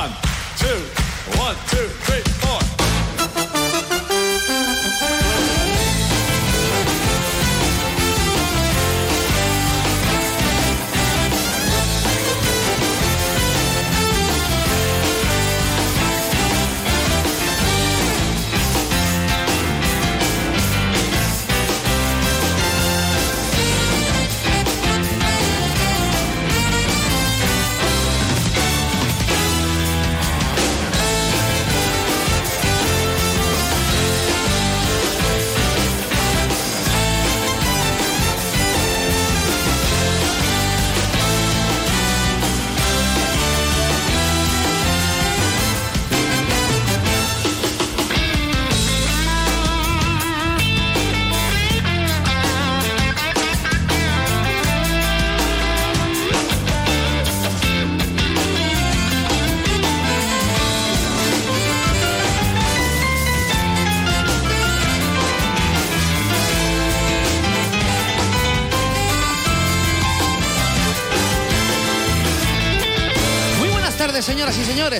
One, two, one, two,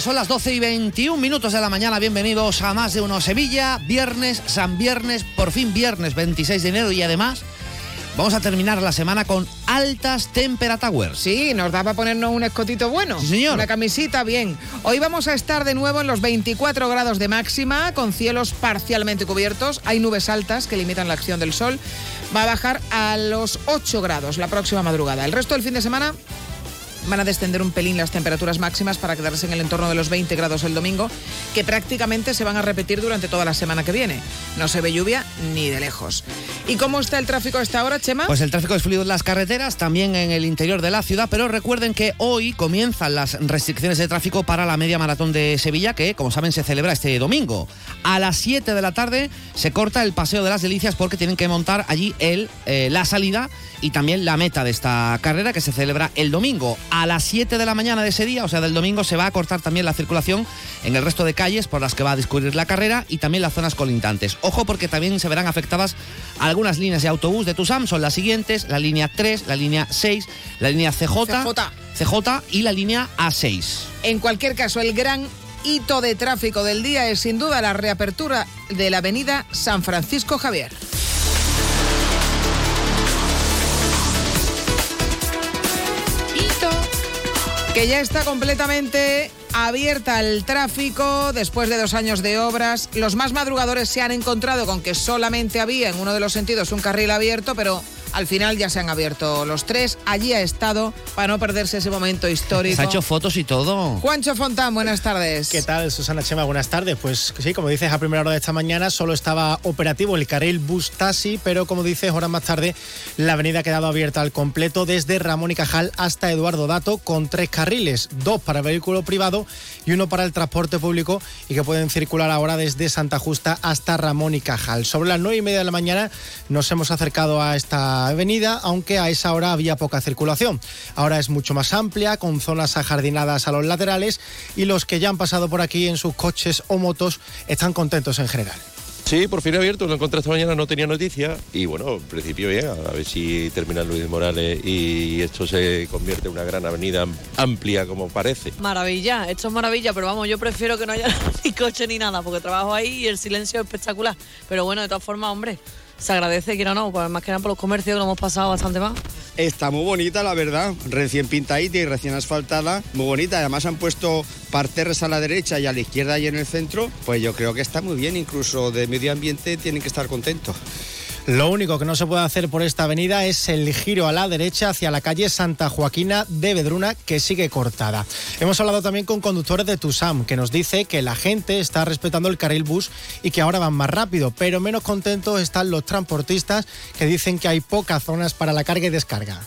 Son las 12 y 21 minutos de la mañana. Bienvenidos a más de uno Sevilla. Viernes, San Viernes, por fin viernes 26 de enero y además vamos a terminar la semana con altas temperaturas. Sí, nos da para ponernos un escotito bueno. Sí, señor. Una camisita, bien. Hoy vamos a estar de nuevo en los 24 grados de máxima, con cielos parcialmente cubiertos. Hay nubes altas que limitan la acción del sol. Va a bajar a los 8 grados la próxima madrugada. El resto del fin de semana van a descender un pelín las temperaturas máximas para quedarse en el entorno de los 20 grados el domingo, que prácticamente se van a repetir durante toda la semana que viene. No se ve lluvia ni de lejos. ¿Y cómo está el tráfico a esta hora, Chema? Pues el tráfico es fluido en las carreteras, también en el interior de la ciudad, pero recuerden que hoy comienzan las restricciones de tráfico para la media maratón de Sevilla, que como saben se celebra este domingo. A las 7 de la tarde se corta el Paseo de las Delicias porque tienen que montar allí el, eh, la salida y también la meta de esta carrera que se celebra el domingo. A las 7 de la mañana de ese día, o sea del domingo, se va a cortar también la circulación en el resto de calles por las que va a discurrir la carrera y también las zonas colindantes. Ojo porque también se verán afectadas algunas líneas de autobús de Tusam, son las siguientes, la línea 3, la línea 6, la línea CJ, CJ. CJ y la línea A6. En cualquier caso, el gran hito de tráfico del día es sin duda la reapertura de la avenida San Francisco Javier. Que ya está completamente abierta al tráfico después de dos años de obras. Los más madrugadores se han encontrado con que solamente había en uno de los sentidos un carril abierto, pero al final ya se han abierto los tres. Allí ha estado para no perderse ese momento histórico. Se ha hecho fotos y todo. Juancho Fontán, buenas tardes. ¿Qué tal, Susana Chema? Buenas tardes. Pues sí, como dices, a primera hora de esta mañana solo estaba operativo el carril bus taxi, pero como dices, horas más tarde la avenida ha quedado abierta al completo desde Ramón y Cajal hasta Eduardo Dato con tres carriles, dos para vehículo privado y uno para el transporte público y que pueden circular ahora desde Santa Justa hasta Ramón y Cajal. Sobre las nueve y media de la mañana nos hemos acercado a esta avenida, aunque a esa hora había poca circulación. Ahora es mucho más amplia, con zonas ajardinadas a los laterales y los que ya han pasado por aquí en sus coches o motos están contentos en general. Sí, por fin abierto, lo encontré esta mañana, no tenía noticia y bueno, en principio bien, a ver si termina Luis Morales y esto se convierte en una gran avenida amplia como parece. Maravilla, esto es maravilla, pero vamos, yo prefiero que no haya ni coche ni nada, porque trabajo ahí y el silencio es espectacular. Pero bueno, de todas formas, hombre, se agradece, quiera o no, pues más que nada por los comercios que lo hemos pasado bastante más. Está muy bonita, la verdad. Recién pintadita y recién asfaltada. Muy bonita. Además han puesto parterres a la derecha y a la izquierda y en el centro. Pues yo creo que está muy bien. Incluso de medio ambiente tienen que estar contentos. Lo único que no se puede hacer por esta avenida es el giro a la derecha hacia la calle Santa Joaquina de Vedruna, que sigue cortada. Hemos hablado también con conductores de Tusam, que nos dice que la gente está respetando el carril bus y que ahora van más rápido, pero menos contentos están los transportistas que dicen que hay pocas zonas para la carga y descarga.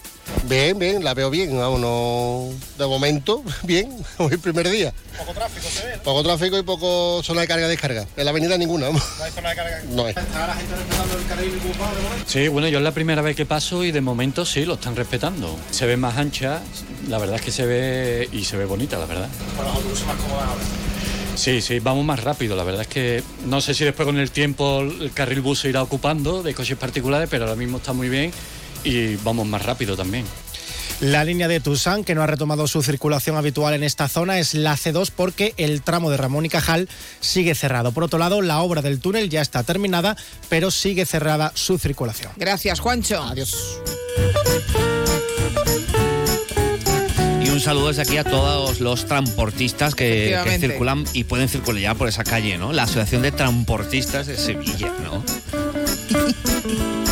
Bien, bien, la veo bien, vamos, no, de momento, bien, hoy el primer día. Poco tráfico se ve, Poco tráfico y poco zona de carga descarga. En la avenida ninguna, vamos. No hay zona de carga. No hay. ¿Está la gente respetando el carril bus de momento? Sí, bueno, yo es la primera vez que paso y de momento sí, lo están respetando. Se ve más ancha, la verdad es que se ve y se ve bonita, la verdad. Con los autobuses más cómodos ahora. Sí, sí, vamos más rápido, la verdad es que no sé si después con el tiempo el carril bus se irá ocupando de coches particulares, pero ahora mismo está muy bien y vamos más rápido también. La línea de Tusán, que no ha retomado su circulación habitual en esta zona, es la C2 porque el tramo de Ramón y Cajal sigue cerrado. Por otro lado, la obra del túnel ya está terminada, pero sigue cerrada su circulación. Gracias, Juancho. Adiós. Y un saludo desde aquí a todos los transportistas que, circulan y pueden circular ya por esa calle, ¿no? La Asociación de Transportistas de Sevilla, ¿no?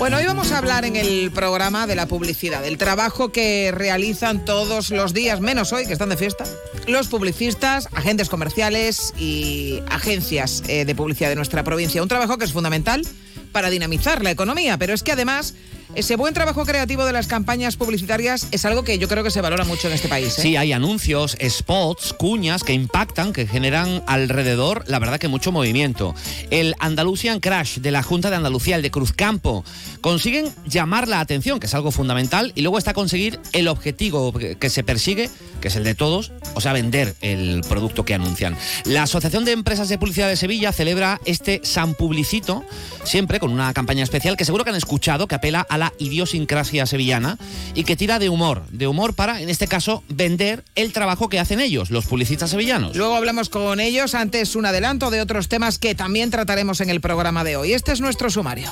Bueno, hoy vamos a hablar en el programa de la publicidad, del trabajo que realizan todos los días, menos hoy, que están de fiesta, los publicistas, agentes comerciales y agencias eh, de publicidad de nuestra provincia. Un trabajo que es fundamental para dinamizar la economía, pero es que además ese buen trabajo creativo de las campañas publicitarias es algo que yo creo que se valora mucho en este país. ¿eh? Sí, hay anuncios, spots, cuñas que impactan, que generan alrededor, la verdad que mucho movimiento. El Andalusian Crash de la Junta de Andalucía, el de Cruzcampo, consiguen llamar la atención, que es algo fundamental, y luego está conseguir el objetivo que se persigue, que es el de todos, o sea, vender el producto que anuncian. La Asociación de Empresas de Publicidad de Sevilla celebra este San Publicito, siempre con una campaña especial que seguro que han escuchado, que apela a la idiosincrasia sevillana y que tira de humor, de humor para, en este caso, vender el trabajo que hacen ellos, los publicistas sevillanos. Luego hablamos con ellos, antes un adelanto de otros temas que también trataremos en el programa de hoy. Este es nuestro sumario.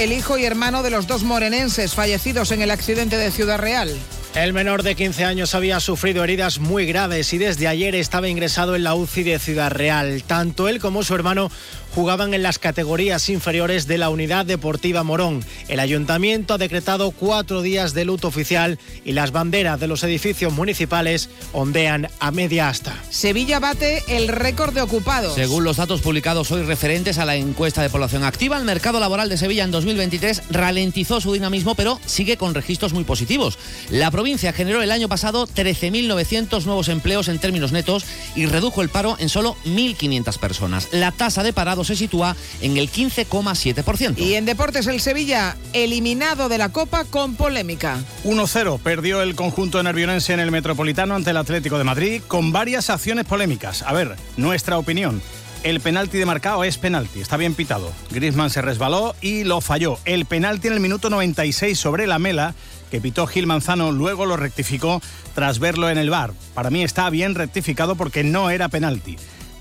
El hijo y hermano de los dos morenenses fallecidos en el accidente de Ciudad Real. El menor de 15 años había sufrido heridas muy graves y desde ayer estaba ingresado en la UCI de Ciudad Real. Tanto él como su hermano jugaban en las categorías inferiores de la Unidad Deportiva Morón. El ayuntamiento ha decretado cuatro días de luto oficial y las banderas de los edificios municipales ondean a media asta. Sevilla bate el récord de ocupados. Según los datos publicados hoy referentes a la encuesta de población activa, el mercado laboral de Sevilla en 2023 ralentizó su dinamismo, pero sigue con registros muy positivos. La provincia generó el año pasado 13.900 nuevos empleos en términos netos y redujo el paro en solo 1.500 personas. La tasa de parado se sitúa en el 15,7%. Y en deportes el Sevilla eliminado de la Copa con polémica. 1-0 perdió el conjunto nervionense en el Metropolitano ante el Atlético de Madrid con varias acciones polémicas. A ver, nuestra opinión. El penalti de marcado es penalti, está bien pitado. Griezmann se resbaló y lo falló. El penalti en el minuto 96 sobre la mela que pitó Gil Manzano luego lo rectificó tras verlo en el bar. Para mí está bien rectificado porque no era penalti.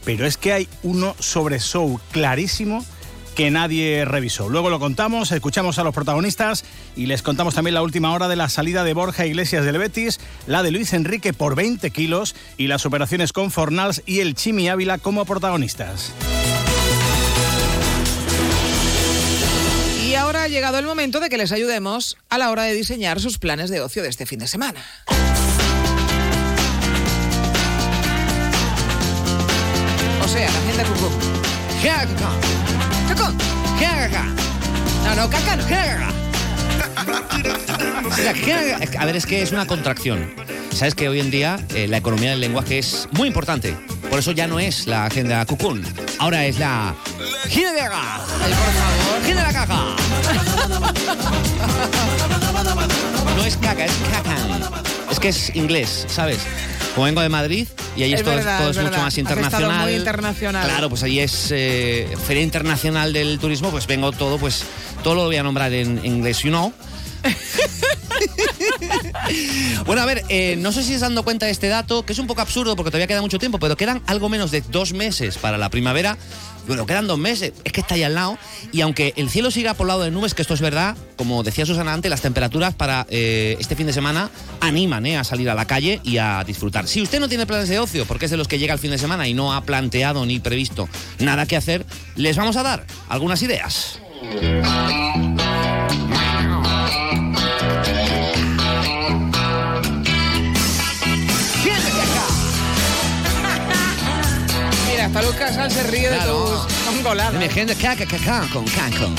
Pero es que hay uno sobre Show clarísimo que nadie revisó. Luego lo contamos, escuchamos a los protagonistas y les contamos también la última hora de la salida de Borja Iglesias del Betis, la de Luis Enrique por 20 kilos y las operaciones con Fornals y el Chimi Ávila como protagonistas. Y ahora ha llegado el momento de que les ayudemos a la hora de diseñar sus planes de ocio de este fin de semana. Sea, la agenda cucú. ¡Cucú! No, no, caca no. A ver, es que es una contracción. Sabes que hoy en día eh, la economía del lenguaje es muy importante. Por eso ya no es la agenda cucún. Ahora es la. ¡Gira de. ¡Gira la caca! No es caca, es cacan. Es que es inglés, ¿sabes? Como vengo de Madrid y ahí Es verdad, todo es es mucho más internacional. muy internacional. Claro, pues ahí es eh, Feria Internacional del Turismo, pues vengo todo, pues todo lo voy a nombrar en inglés, you know. Bueno, a ver, eh, no sé si os dando cuenta de este dato, que es un poco absurdo porque todavía queda mucho tiempo, pero quedan algo menos de dos meses para la primavera. Bueno, quedan dos meses, es que está ahí al lado. Y aunque el cielo siga poblado de nubes, que esto es verdad, como decía Susana antes, las temperaturas para eh, este fin de semana animan eh, a salir a la calle y a disfrutar. Si usted no tiene planes de ocio, porque es de los que llega el fin de semana y no ha planteado ni previsto nada que hacer, les vamos a dar algunas ideas. Sal se ríe Claro. de tus mongoladas. Mi gente, caca, caca, con caco.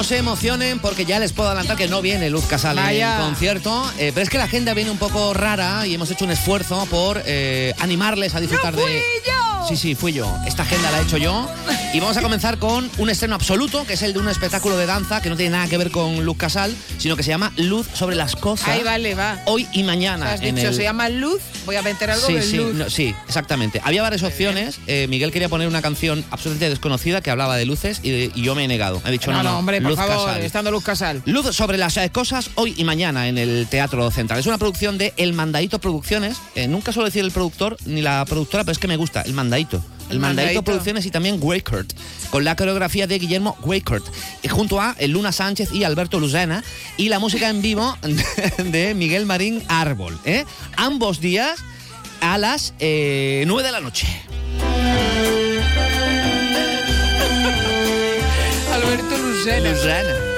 No se emocionen porque ya les puedo adelantar que no viene Luz Casal en el concierto, eh, pero es que la agenda viene un poco rara y hemos hecho un esfuerzo por eh, animarles a disfrutar ¡No fui de... yo! Sí, sí, fui yo. Esta agenda la he hecho yo. Y vamos a comenzar con un estreno absoluto, que es el de un espectáculo de danza que no tiene nada que ver con Luz Casal, sino que se llama Luz sobre las cosas. Ahí vale, va. Hoy y mañana. Has en dicho, el- se llama Luz, voy a meter algo Sí, de sí, Luz. no, sí, exactamente. Había varias opciones. Eh, Miguel quería poner una canción absolutamente desconocida que hablaba de luces y, de- y yo me he negado. He dicho, no, no, no, hombre, por Luz favor, Casal. estando Luz Casal. Luz sobre las eh, cosas hoy y mañana en el Teatro Central. Es una producción de El Mandaito Producciones. Eh, nunca suelo decir el productor ni la productora, pero es que me gusta, El Mandaito. El, El Mandaito, Mandaito. Producciones y también Wakert, con la coreografía de Guillermo Wakert, y junto a eh, Luna Sánchez y Alberto Lucena, y la música en vivo de, de Miguel Marín Árbol. ¿eh? Ambos días a las eh, 9 de la noche. Alberto Lucena. Lucena.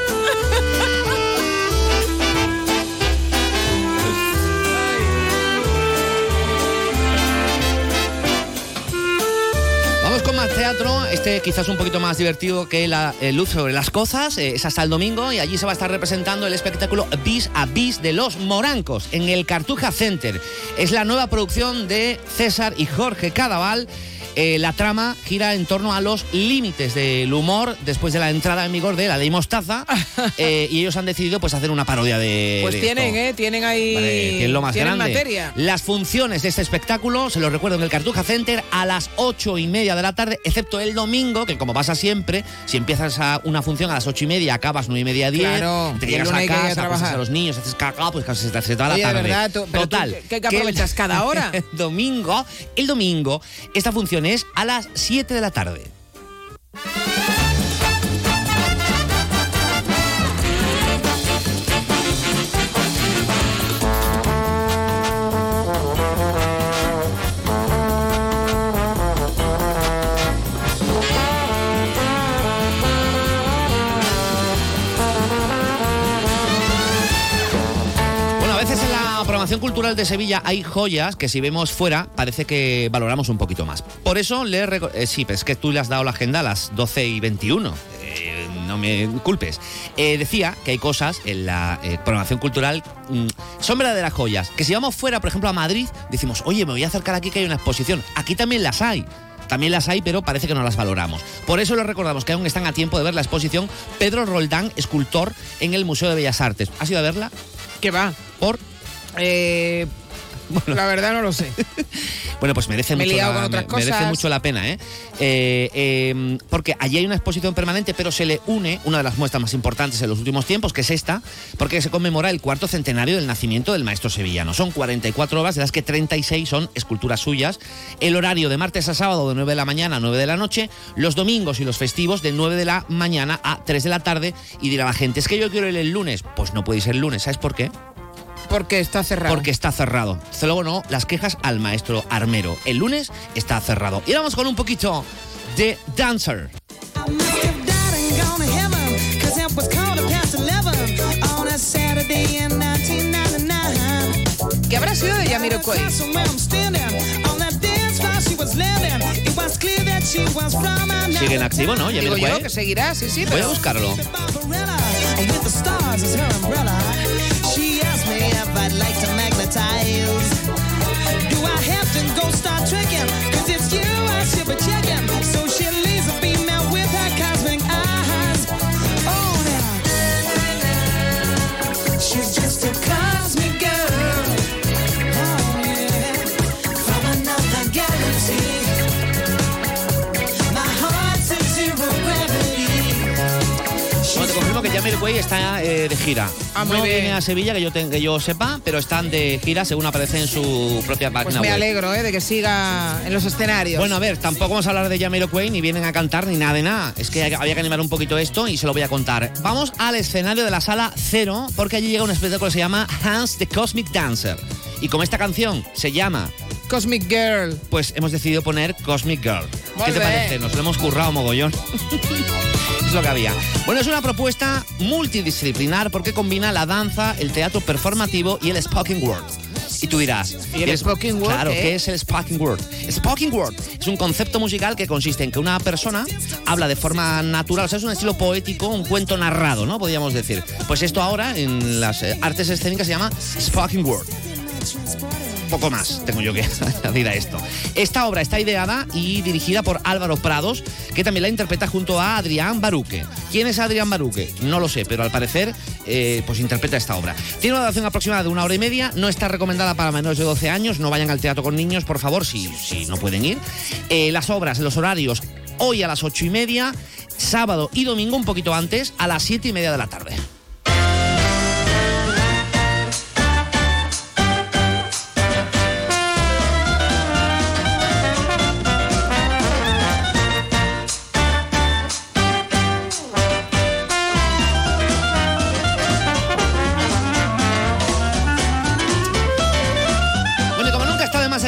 Este quizás un poquito más divertido que la eh, luz sobre las cosas, eh, es hasta el domingo y allí se va a estar representando el espectáculo Bis a Bis de los Morancos en el Cartuja Center. Es la nueva producción de César y Jorge Cadaval. Eh, la trama gira en torno a los límites del humor después de la entrada en vigor de la ley Mostaza eh, y ellos han decidido pues hacer una parodia de Pues de tienen, esto. ¿eh? Tienen ahí. Vale, lo más tienen grande. materia. Las funciones de este espectáculo, se lo recuerdo, en el Cartuja Center a las ocho y media de la tarde, excepto el domingo, que como pasa siempre, si empiezas a una función a las ocho y media, acabas nueve y media, diez, Claro, te llegas a casa, pasas a los niños, haces cagado, pues casi se te se te va la tarde. verdad, tú- pero tú, Total. ¿qué- qué aprovechas cada hora? Domingo, el domingo, esta función a las 7 de la tarde. Programación cultural de Sevilla hay joyas que si vemos fuera parece que valoramos un poquito más. Por eso le eh, sí, pero es que tú le has dado la agenda a las 12 y 21. Eh, no me culpes. Eh, decía que hay cosas en la eh, programación cultural, mm, son verdaderas joyas. Que si vamos fuera, por ejemplo, a Madrid, decimos, oye, me voy a acercar aquí que hay una exposición. Aquí también las hay. También las hay, pero parece que no las valoramos. Por eso les recordamos que aún están a tiempo de ver la exposición Pedro Roldán, escultor, en el Museo de Bellas Artes. ¿Has ido a verla? ¿Qué va? Por. Eh, La verdad no lo sé. Bueno, pues merece, Me mucho la, me- merece mucho la pena, ¿eh? Eh, eh, Porque allí hay una exposición permanente, pero se le une una de las muestras más importantes en los últimos tiempos, que es esta, porque se conmemora el cuarto centenario del nacimiento del maestro sevillano. Son 44 obras, de las que 36 son esculturas suyas. El horario de martes a sábado de 9 de la mañana a 9 de la noche, los domingos y los festivos de 9 de la mañana a 3 de la tarde. Y dirá la gente, es que yo quiero ir el lunes. Pues no puede ser el lunes, ¿sabes por qué? Porque está cerrado. Porque está cerrado. Desde luego no, las quejas al maestro armero. El lunes está cerrado. Y vamos con un poquito de Dancer. ¿Qué habrá sido de Jamiroquai? Sigue en activo, ¿no? Digo yo que seguirá, sí, sí, Voy a pero... buscarlo. She's Jamiroquai está eh, de gira. Ah, muy no viene a Sevilla, que yo, ten- que yo sepa, pero están de gira según aparece en su propia Pues página me web. alegro, ¿eh? De que siga en los escenarios. Bueno, a ver, tampoco vamos a hablar de Jamiroquai, ni vienen a cantar, ni nada de nada. Es que hay- había que animar un poquito esto y se lo voy a contar. Vamos al escenario de la sala cero, porque allí llega un espectáculo que se llama Hans the Cosmic Dancer. Y como esta canción se llama Cosmic Girl. pues hemos decidido poner Cosmic Girl. Molt ¿Qué te parece? Nos lo hemos currado mogollón. es lo que había. Bueno, es una propuesta multidisciplinar porque combina la danza, el teatro performativo y el spoken word. Y tú dirás, ¿Y el ¿qué es- spoken word Claro, qué? ¿qué es el spoken word? Spoken word es un concepto musical que consiste en que una persona habla de forma natural, o sea, es un estilo poético, un cuento narrado, ¿no? Podríamos decir. Pues esto ahora en las eh, artes escénicas se llama spoken word. Poco más tengo yo que añadir a esto. Esta obra está ideada y dirigida por Álvaro Prados, que también la interpreta junto a Adrián Baruque. ¿Quién es Adrián Baruque? No lo sé, pero al parecer eh, pues interpreta esta obra. Tiene una duración aproximada de una hora y media, no está recomendada para menores de 12 años, no vayan al teatro con niños, por favor, si, si no pueden ir. Eh, las obras, los horarios, hoy a las ocho y media, sábado y domingo un poquito antes, a las siete y media de la tarde.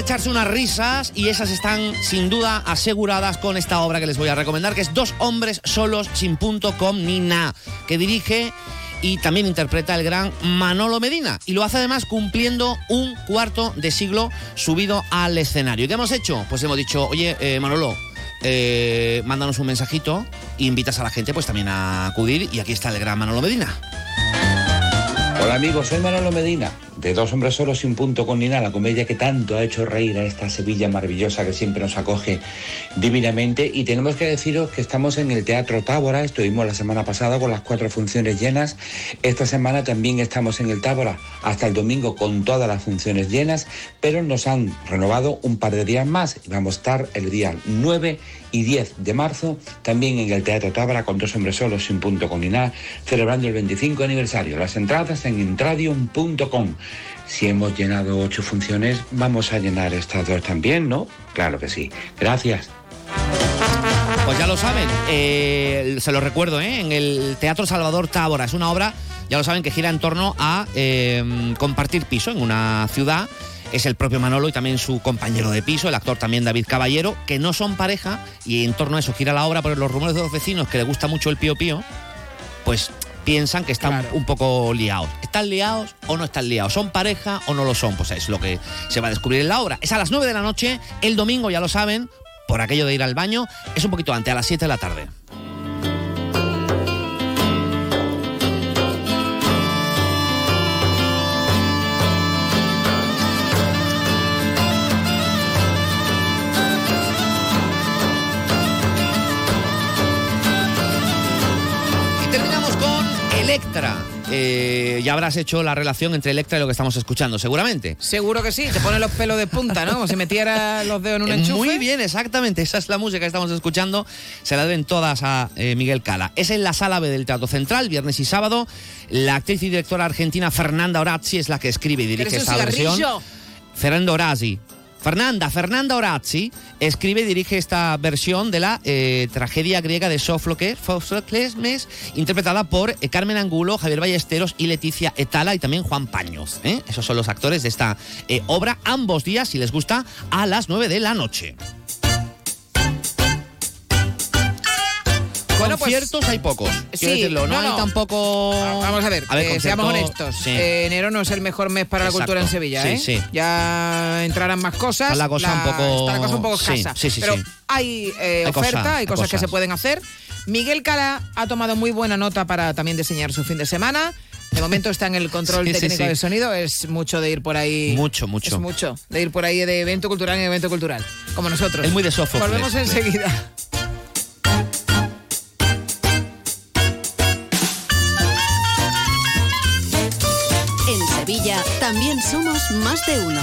Echarse unas risas y esas están sin duda aseguradas con esta obra que les voy a recomendar, que es Dos hombres solos sin punto com ni na, que dirige y también interpreta el gran Manolo Medina. Y lo hace además cumpliendo un cuarto de siglo subido al escenario. ¿Y qué hemos hecho? Pues hemos dicho, oye, eh, Manolo, eh, mándanos un mensajito e invitas a la gente pues también a acudir y aquí está el gran Manolo Medina. Hola amigos, soy Manolo Medina, de Dos Hombres Solos sin punto con ni nada, la comedia que tanto ha hecho reír a esta Sevilla maravillosa que siempre nos acoge divinamente. Y tenemos que deciros que estamos en el Teatro Tábora, estuvimos la semana pasada con las cuatro funciones llenas, esta semana también estamos en el Tábora hasta el domingo con todas las funciones llenas, pero nos han renovado un par de días más y vamos a estar el día 9 y 10 de marzo también en el Teatro Tábara con dos hombres solos sin punto con ni nada, celebrando el 25 aniversario. Las entradas en intradium.com. Si hemos llenado ocho funciones, vamos a llenar estas dos también, ¿no? Claro que sí. Gracias. Pues ya lo saben, eh, se lo recuerdo, ¿eh? en el Teatro Salvador Tábora. Es una obra, ya lo saben, que gira en torno a eh, compartir piso en una ciudad. Es el propio Manolo y también su compañero de piso, el actor también David Caballero, que no son pareja y en torno a eso gira la obra, porque los rumores de los vecinos que le gusta mucho el pío pío, pues piensan que están un poco liados. ¿Están liados o no están liados? ¿Son pareja o no lo son? Pues es lo que se va a descubrir en la obra. Es a las 9 de la noche, el domingo, ya lo saben, por aquello de ir al baño, es un poquito antes, a las 7 de la tarde. Electra. Eh, ya habrás hecho la relación entre Electra y lo que estamos escuchando, seguramente. Seguro que sí, te pone los pelos de punta, ¿no? Como si metiera los dedos en un Eh, enchufe. Muy bien, exactamente. Esa es la música que estamos escuchando. Se la deben todas a eh, Miguel Cala. Es en la sala B del Teatro Central, viernes y sábado. La actriz y directora argentina Fernanda Orazzi es la que escribe y dirige ¿Quieres un esta versión. Fernando Orazzi. Fernanda, Fernanda Orazzi escribe y dirige esta versión de la eh, tragedia griega de Sófocles, interpretada por eh, Carmen Angulo, Javier Ballesteros y Leticia Etala y también Juan Paños. ¿eh? Esos son los actores de esta obra, ambos días, si les gusta, a las 9 de la noche. Bueno, pues- Conciertos hay pocos. Sí, decirlo, no, no, hay tampoco. Vamos a ver, eh, conciertos- seamos honestos. sí. Eh, enero no es el mejor mes para Exacto. la cultura en Sevilla, Sí, ¿eh? sí. Ya entrarán más cosas. Está la cosa un poco- Está la cosa un poco sí, escasa. sí, sí, Pero sí. hay, eh, Hay oferta, cosas, hay hay cosas que cosas. se pueden hacer. Miguel Cala ha tomado muy buena nota para también diseñar su fin de semana. De momento está en el control Sí, sí, técnico sí. del sonido. Es mucho de ir por ahí. Mucho, mucho. Es mucho. De ir por ahí de evento cultural en evento cultural. Como nosotros. Es muy de. Volvemos enseguida. También somos más de uno.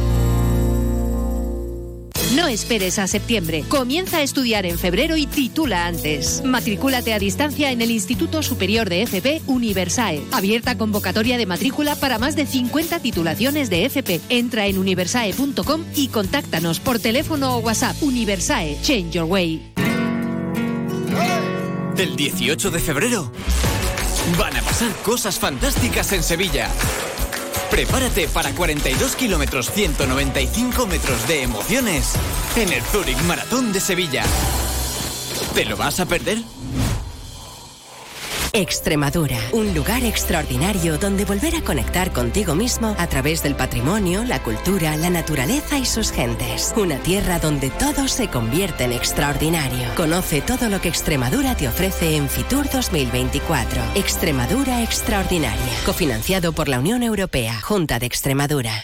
No esperes a septiembre. Comienza a estudiar en febrero y titula antes. Matricúlate a distancia en el Instituto Superior de FP Universae. Abierta convocatoria de matrícula para más de 50 titulaciones de FP. Entra en universae.com y contáctanos por teléfono o WhatsApp. Universae, change your way. El 18 de febrero van a pasar cosas fantásticas en Sevilla. Prepárate para 42 kilómetros 195 metros de emociones en el Zurich Maratón de Sevilla. ¿Te lo vas a perder? Extremadura, un lugar extraordinario donde volver a conectar contigo mismo a través del patrimonio, la cultura, la naturaleza y sus gentes. Una tierra donde todo se convierte en extraordinario. Conoce todo lo que Extremadura te ofrece en Fitur 2024. Extremadura Extraordinaria, cofinanciado por la Unión Europea, Junta de Extremadura.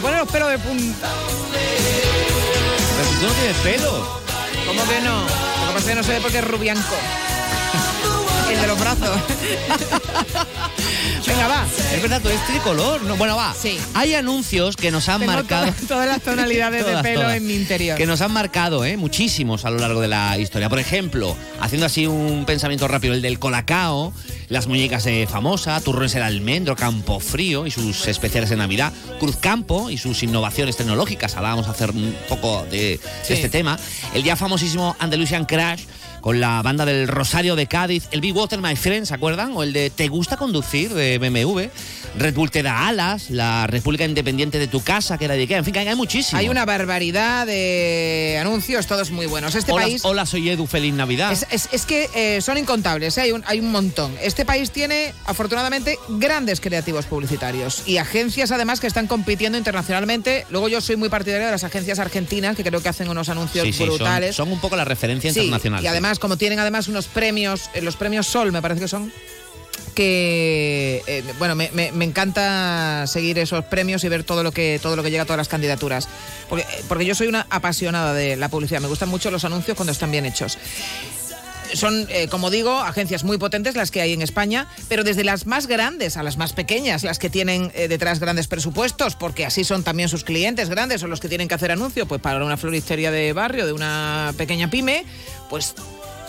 Me pone los pelos de punta. Pero si tú no tienes pelo. ¿Cómo que no? Lo que pasa es que no se ve porque es rubianco. El de los brazos. Venga, va. Es verdad, tú eres tricolor. No, bueno, va. Sí. Hay anuncios que nos han Tengo marcado. todas, todas las tonalidades de pelo todas. en mi interior. Que nos han marcado, ¿eh? Muchísimos a lo largo de la historia. Por ejemplo, haciendo así un pensamiento rápido, el del colacao, las muñecas de famosa, turrones el almendro, campo frío y sus especiales de Navidad, Cruzcampo y sus innovaciones tecnológicas. Hablábamos hacer un poco de, Sí. este tema. El ya famosísimo Andalusian Crash con la banda del Rosario de Cádiz, el Big Water My Friend, ¿se acuerdan? O el de ¿Te gusta conducir? de BMW, Red Bull te da alas, la República Independiente de tu casa, que era de Ikea, en fin, hay muchísimo. Hay una barbaridad de anuncios, todos muy buenos. Este hola, país. hola, soy Edu, feliz Navidad. Es, es- es que eh, son incontables, ¿eh? hay, un, hay un montón. Este país tiene, afortunadamente, grandes creativos publicitarios y agencias, además, que están compitiendo internacionalmente. Luego, yo soy muy partidario de las agencias argentinas, que creo que hacen unos anuncios Sí, sí, son- brutales. son, un poco la referencia Sí, internacional. y además, como tienen además unos premios, eh, los premios Sol, me parece que son, que eh, bueno, me, encanta seguir esos premios y ver todo lo que todo lo que llega a todas las candidaturas. Porque, eh, porque yo soy una apasionada de la publicidad, me gustan mucho los anuncios cuando están bien hechos. Son, eh, como digo, agencias muy potentes las que hay en España, pero desde las más grandes a las más pequeñas, las que tienen detrás grandes presupuestos, porque así son también sus clientes grandes o los que tienen que hacer anuncio, pues para una floristería de barrio, de una pequeña pyme, pues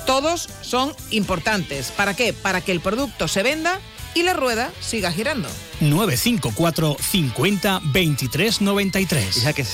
todos son importantes. ¿Para qué? Para que el producto se venda y la rueda siga girando. 954 50 23 93. Ya que,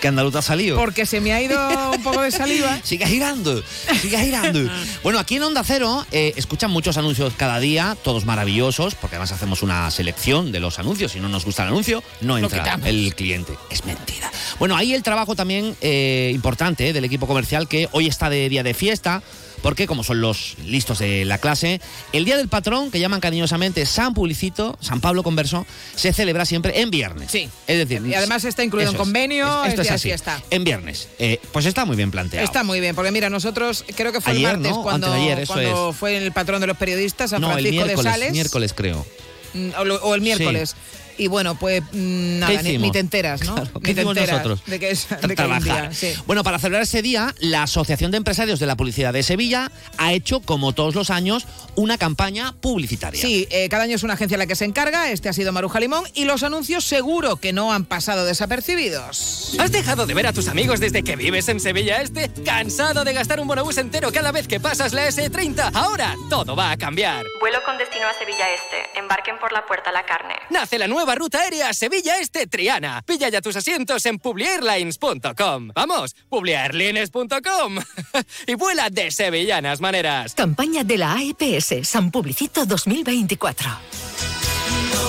que andaluz ha salido. Porque se me ha ido un poco de saliva. Sigue girando, sigue girando. Bueno, aquí en Onda Cero eh, escuchan muchos anuncios cada día, todos maravillosos, porque además hacemos una selección de los anuncios. Si no nos gusta el anuncio, no entra el cliente. Es mentira. Bueno, ahí el trabajo también eh, importante eh, del equipo comercial que hoy está de día de fiesta. Porque como son los listos de la clase, el Día del Patrón, que llaman cariñosamente San Publicito, San Pablo Converso, se celebra siempre en viernes. Sí. Es decir, Y además está incluido en convenio, Es- Esto es es así. fiesta. En viernes. Eh, pues está muy bien planteado. Está muy bien, porque mira, nosotros creo que fue Ayer, el martes ¿no? cuando, ayer, eso cuando fue el patrón de los periodistas, San no, el Francisco de Sales. miércoles creo. Mm, o el miércoles. Y bueno, pues mm, nada, ni, hicimos? ni te enteras, ¿no? Claro, Ni ¿qué te hicimos enteras nosotros? de que es de que hay un trabajar. día, sí. Bueno, para celebrar ese día, la Asociación de Empresarios de la Publicidad de Sevilla ha hecho, como todos los años, una campaña publicitaria. Sí, eh, cada año es una agencia la que se encarga, este ha sido Maruja Limón, y los anuncios seguro que no han pasado desapercibidos. ¿Has dejado de ver a tus amigos desde que vives en Sevilla Este? ¿Cansado de gastar un bonobús entero cada vez que pasas la S30? Ahora todo va a cambiar. Vuelo con destino a Sevilla Este. Embarquen por la puerta La Carne. Nace la nueva ruta aérea Sevilla Este Triana. Pilla ya tus asientos en publiairlines.com. Vamos, publiairlines.com. y vuela de sevillanas maneras. Campaña de la AEPS San Publicito 2024.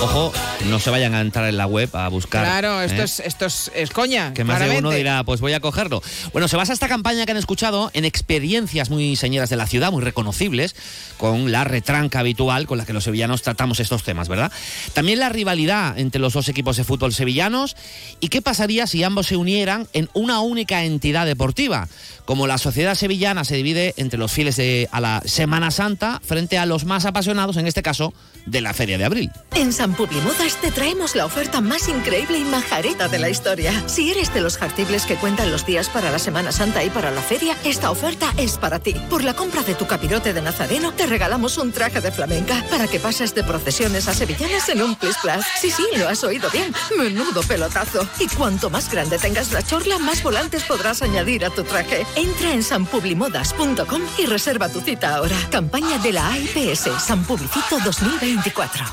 Ojo, no se vayan a entrar en la web a buscar. Claro, esto, ¿eh? es, esto es, es coña. Que más de uno dirá, pues voy a cogerlo. Bueno, se basa esta campaña que han escuchado en experiencias muy señeras de la ciudad, muy reconocibles, con la retranca habitual con la que los sevillanos tratamos estos temas, ¿verdad? También la rivalidad entre los dos equipos de fútbol sevillanos y qué pasaría si ambos se unieran en una única entidad deportiva. Como la sociedad sevillana se divide entre los fieles de, a la Semana Santa frente a los más apasionados, en este caso, de la Feria de Abril. En San Publimodas te traemos la oferta más increíble y majareta de la historia. Si eres de los jartibles que cuentan los días para la Semana Santa y para la feria, esta oferta es para ti. Por la compra de tu capirote de nazareno, te regalamos un traje de flamenca para que pases de procesiones a sevillanas en un plis plas. Sí, sí, lo has oído bien. Menudo pelotazo. Y cuanto más grande tengas la chorla, más volantes podrás añadir a tu traje. Entra en sanpublimodas.com y reserva tu cita ahora. Campaña de la AIPS San Publicito 2024.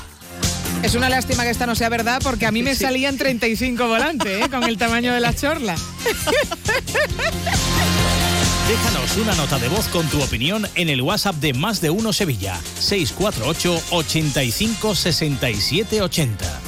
Es una lástima que esta no sea verdad porque a mí me salían 35 volantes ¿eh? con el tamaño de la chorla. Déjanos una nota de voz con tu opinión en el WhatsApp de Más de Uno Sevilla, 648 85 67 80.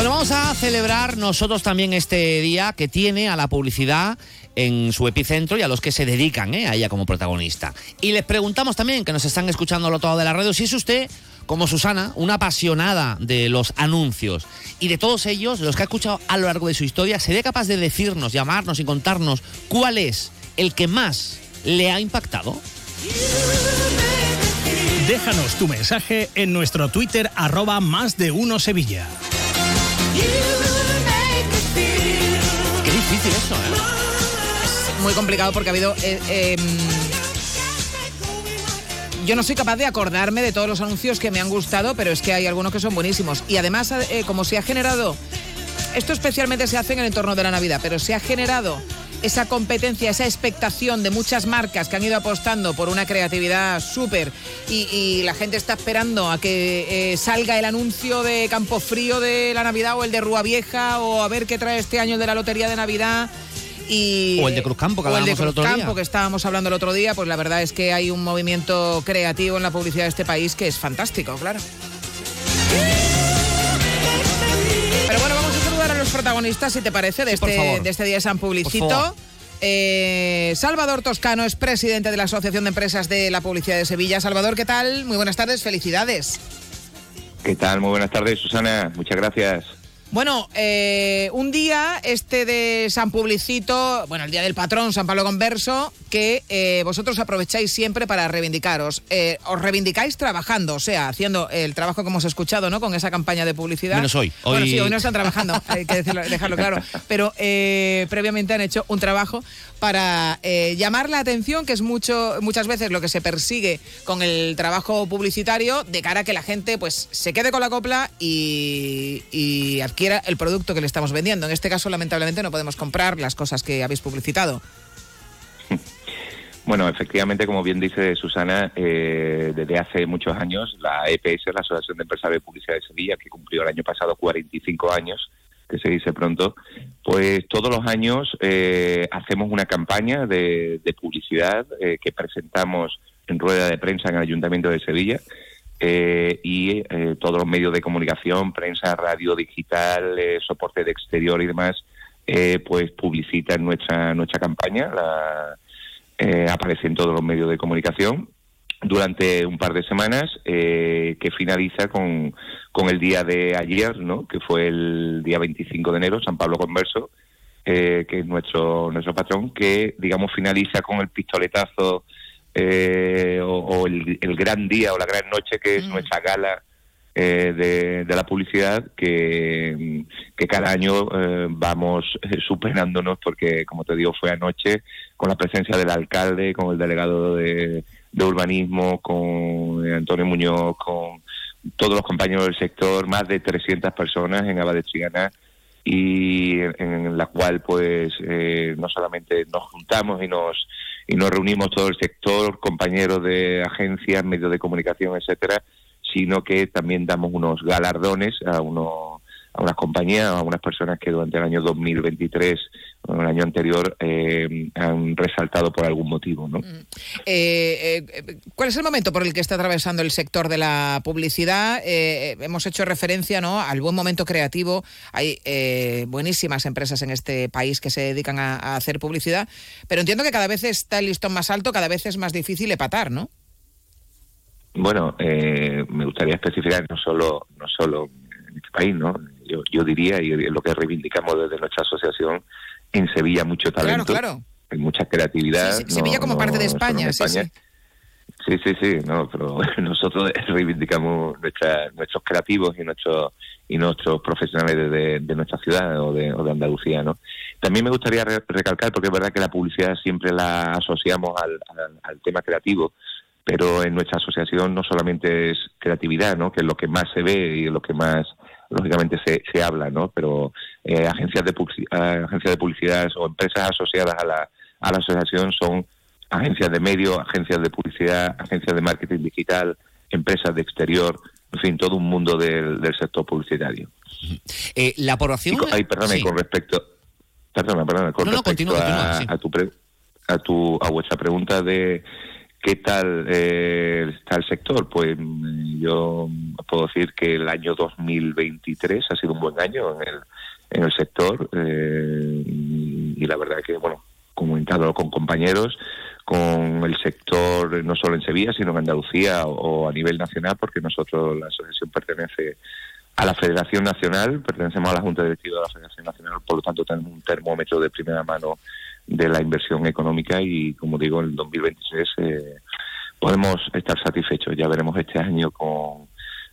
Bueno, vamos a celebrar nosotros también este día que tiene a la publicidad en su epicentro y a los que se dedican ¿eh? a ella como protagonista. Y les preguntamos también, que nos están escuchando al otro lado de la radio, si es usted, como Susana, una apasionada de los anuncios y de todos ellos, los que ha escuchado a lo largo de su historia, sería capaz de decirnos, llamarnos y contarnos cuál es el que más le ha impactado. Déjanos tu mensaje en nuestro Twitter arroba más de uno Sevilla. Qué difícil eso, ¿eh? Es muy complicado porque ha habido... eh, eh, yo no soy capaz de acordarme de todos los anuncios que me han gustado, pero es que hay algunos que son buenísimos. Y además, eh, como se ha generado... Esto especialmente se hace en el entorno de la Navidad, pero se ha generado esa competencia, esa expectación de muchas marcas que han ido apostando por una creatividad súper y, y la gente está esperando a que eh, salga el anuncio de Campo Frío de la Navidad o el de Rúa Vieja o a ver qué trae este año el de la Lotería de Navidad. Y, O el de Cruzcampo, que o el de. Cruzcampo, que estábamos hablando el otro día, pues la verdad es que hay un movimiento creativo en la publicidad de este país que es fantástico, claro. Los protagonistas, si te parece, de, este, de este día de San Publicito. Eh, Salvador Toscano es presidente de la Asociación de Empresas de la Publicidad de Sevilla. Salvador, ¿qué tal? Muy buenas tardes, felicidades. ¿Qué tal? Muy buenas tardes, Susana. Muchas gracias. Bueno, eh, un día este de San Publicito, bueno, el día del patrón San Pablo Converso, que eh, vosotros aprovecháis siempre para reivindicaros. Eh, os reivindicáis trabajando, o sea, haciendo el trabajo que hemos escuchado, ¿no? Con esa campaña de publicidad. Menos hoy. Bueno, Hoy- sí, hoy no están trabajando, hay que decirlo- dejarlo claro. Pero eh, previamente han hecho un trabajo para llamar la atención, que es mucho, muchas veces lo que se persigue con el trabajo publicitario, de cara a que la gente pues se quede con la copla y, y el producto que le estamos vendiendo. En este caso, lamentablemente, no podemos comprar las cosas que habéis publicitado. Bueno, efectivamente, como bien dice Susana, eh, desde hace muchos años la EPS, la Asociación de Empresarios de Publicidad de Sevilla, que cumplió el año pasado 45 años, que se dice pronto, pues todos los años eh, hacemos una campaña de, de publicidad eh, que presentamos en rueda de prensa en el Ayuntamiento de Sevilla eh, y eh, todos los medios de comunicación, prensa, radio, digital, eh, soporte de exterior y demás, eh, pues publicitan nuestra nuestra campaña, la, eh, aparece en todos los medios de comunicación durante un par de semanas eh, que finaliza con, con el día de ayer, ¿no? que fue el día 25 de enero, San Pablo Converso, eh, que es nuestro nuestro patrón, que digamos finaliza con el pistoletazo eh, o, o el, el gran día o la gran noche que es nuestra gala eh, de, de la publicidad que, que cada año eh, vamos eh, superándonos porque como te digo fue anoche con la presencia del alcalde, con el delegado de, de urbanismo, con Antonio Muñoz, con todos los compañeros del sector, más de 300 personas en Abad de Triana y en, en la cual pues eh, no solamente nos juntamos y nos y nos reunimos todo el sector, compañeros de agencias, medios de comunicación, etcétera, sino que también damos unos galardones a unos a unas compañías, a unas personas que durante el año 2023 o el año anterior eh, han resaltado por algún motivo, ¿no? Eh, eh, ¿Cuál es el momento por el que está atravesando el sector de la publicidad? Eh, hemos hecho referencia ¿no? al buen momento creativo. Hay eh, buenísimas empresas en este país que se dedican a, a hacer publicidad, pero entiendo que cada vez está el listón más alto, cada vez es más difícil epatar, ¿no? Bueno, eh, me gustaría especificar no solo no solo en este país, ¿no? Yo, yo diría, y es lo que reivindicamos desde nuestra asociación, en Sevilla mucho talento, claro. hay mucha creatividad. Sí, sí, Sevilla como parte de España, sí, España. Sí, sí, sí, no, pero nosotros reivindicamos nuestra, nuestros creativos y nuestros y nuestros profesionales de, de- de nuestra ciudad o de, o de Andalucía, ¿no? También me gustaría re- recalcar, porque es verdad que la publicidad siempre la asociamos al, al- al tema creativo, pero en nuestra asociación no solamente es creatividad, ¿no? Que es lo que más se ve y lo que más lógicamente se, se habla, ¿no? Pero eh, agencias de eh, agencias de publicidad o empresas asociadas a la, a la asociación son agencias de medio, agencias de publicidad, agencias de marketing digital, empresas de exterior, en fin, todo un mundo del, del sector publicitario. Eh, la con- ay, perdona, y Sí. con respecto, perdona, perdona, con No, no, respecto continúa, a, continúa, sí. a tu pre- a tu a vuestra pregunta de qué tal eh, está el sector, pues mm, yo puedo decir que el año 2023 ha sido un buen año en el en el sector eh, y, la verdad que bueno comunicado con compañeros con el sector no solo en Sevilla sino en Andalucía o, o a nivel nacional porque nosotros la asociación pertenece a la Federación Nacional, pertenecemos a la Junta Directiva de la Federación Nacional, por lo tanto tenemos un termómetro de primera mano de la inversión económica y, como digo, en el 2023 eh, podemos estar satisfechos. Ya veremos este año con,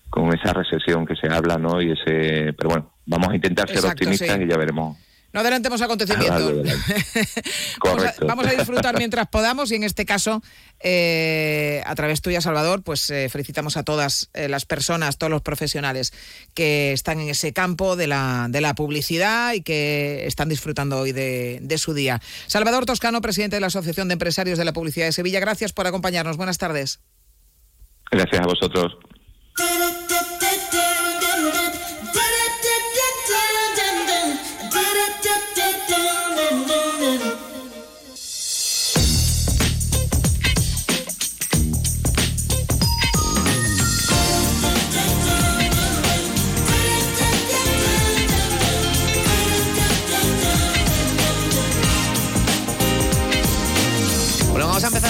con esa recesión que se habla, ¿no? Y ese, pero bueno, vamos a intentar ser Exacto, optimistas sí. y ya veremos. No adelantemos acontecimientos. largo del año. Vamos a, Correcto. vamos a disfrutar mientras podamos y en este caso, eh, a través tuya, Salvador, pues eh, felicitamos a todas eh, las personas, todos los profesionales que están en ese campo de la, de la publicidad y que están disfrutando hoy de, de su día. Salvador Toscano, presidente de la Asociación de Empresarios de la Publicidad de Sevilla, gracias por acompañarnos. Buenas tardes. Gracias a vosotros.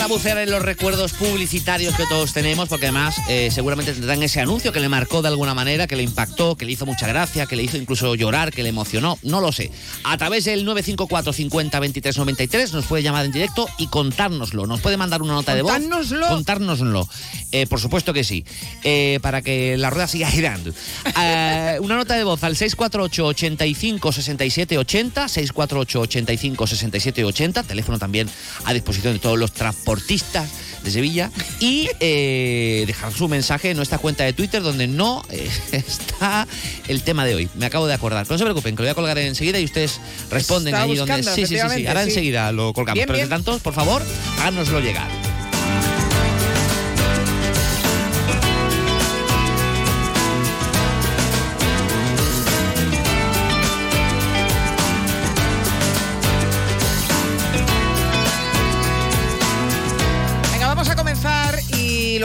A bucear en los recuerdos publicitarios que todos tenemos, porque además eh, seguramente tendrán ese anuncio que le marcó de alguna manera, que le impactó, que le hizo mucha gracia, que le hizo incluso llorar, que le emocionó, no lo sé. A través del 954 50 23 93 nos puede llamar en directo y contárnoslo. Nos puede mandar una nota de voz. Contárnoslo. Contárnoslo. Eh, por supuesto que sí. Eh, para que la rueda siga girando. Eh, una nota de voz al 648 85 67 80, 648 85 67 80, teléfono también a disposición de todos los transportistas de Sevilla y eh, dejar su mensaje en nuestra cuenta de Twitter donde no eh, está el tema de hoy. Me acabo de acordar. Pero no se preocupen, que lo voy a colgar enseguida y ustedes responden Está ahí donde... Sí, sí, sí, sí. Ahora sí. enseguida lo colgamos. Bien, Pero bien. entre tanto, por favor, háganoslo llegar.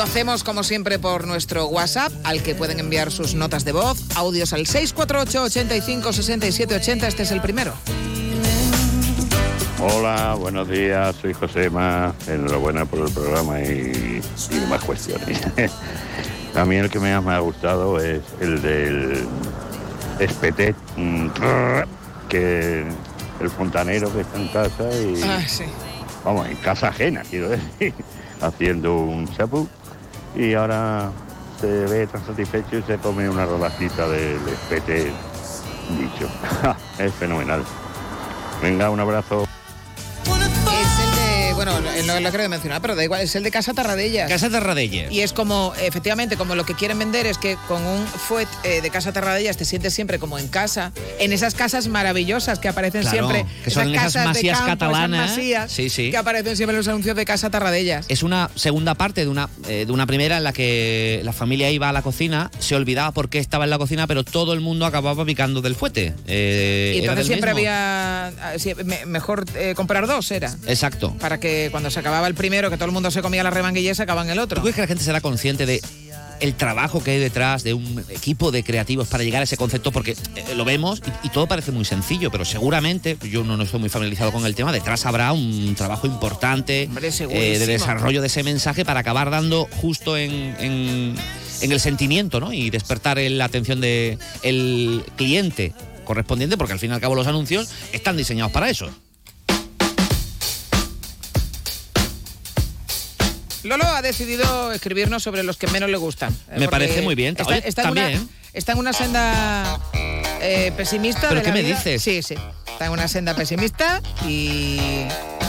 Lo hacemos como siempre por nuestro WhatsApp, al que pueden enviar sus notas de voz, audios al 648 85 67 80. Este es el primero. Hola, buenos días, soy Josema, enhorabuena por el programa y, y demás cuestiones. A mí el que más me ha gustado es el del Espetet, mm, que el fontanero que está en casa y, Ah, sí. vamos, en casa ajena, quiero decir, haciendo un chapú y ahora se ve tan satisfecho y se come una rodajita del espete dicho. es fenomenal. Venga, un abrazo. Bueno, no lo creo mencionar, pero da igual, es el de Casa Tarradellas. Casa Tarradellas. Y es como, efectivamente, como lo que quieren vender es que con un fuet eh, de Casa Tarradellas te sientes siempre como en casa, en esas casas maravillosas que aparecen Claro, siempre, que son esas casas de masías campo, esas catalanas. masías Sí, sí. que aparecen siempre en los anuncios de Casa Tarradellas. Es una segunda parte de una, eh, de una primera en la que la familia iba a la cocina, se olvidaba por qué estaba en la cocina, pero todo el mundo acababa picando del fuete. Eh, y entonces siempre mismo. había, ah, mejor comprar dos, era. Exacto. Para que cuando se acababa el primero, que todo el mundo se comía la remanguilla, se acaban el otro. ¿Tú crees que la gente será consciente de el trabajo que hay detrás de un equipo de creativos para llegar a ese concepto? Porque eh, lo vemos y, y todo parece muy sencillo, pero seguramente, yo no, no estoy muy familiarizado con el tema, detrás habrá un trabajo importante Hombre, eh, de desarrollo de ese mensaje para acabar dando justo en, en- en el sentimiento ¿no? y despertar la atención del el cliente correspondiente, porque al fin y al cabo los anuncios están diseñados para eso. Lolo ha decidido escribirnos sobre los que menos le gustan. Me parece muy bien. Está, Oye, está en, una, también. Está en una senda eh, pesimista. ¿Pero de qué la me vida. dices? Sí, sí. Está en una senda pesimista y,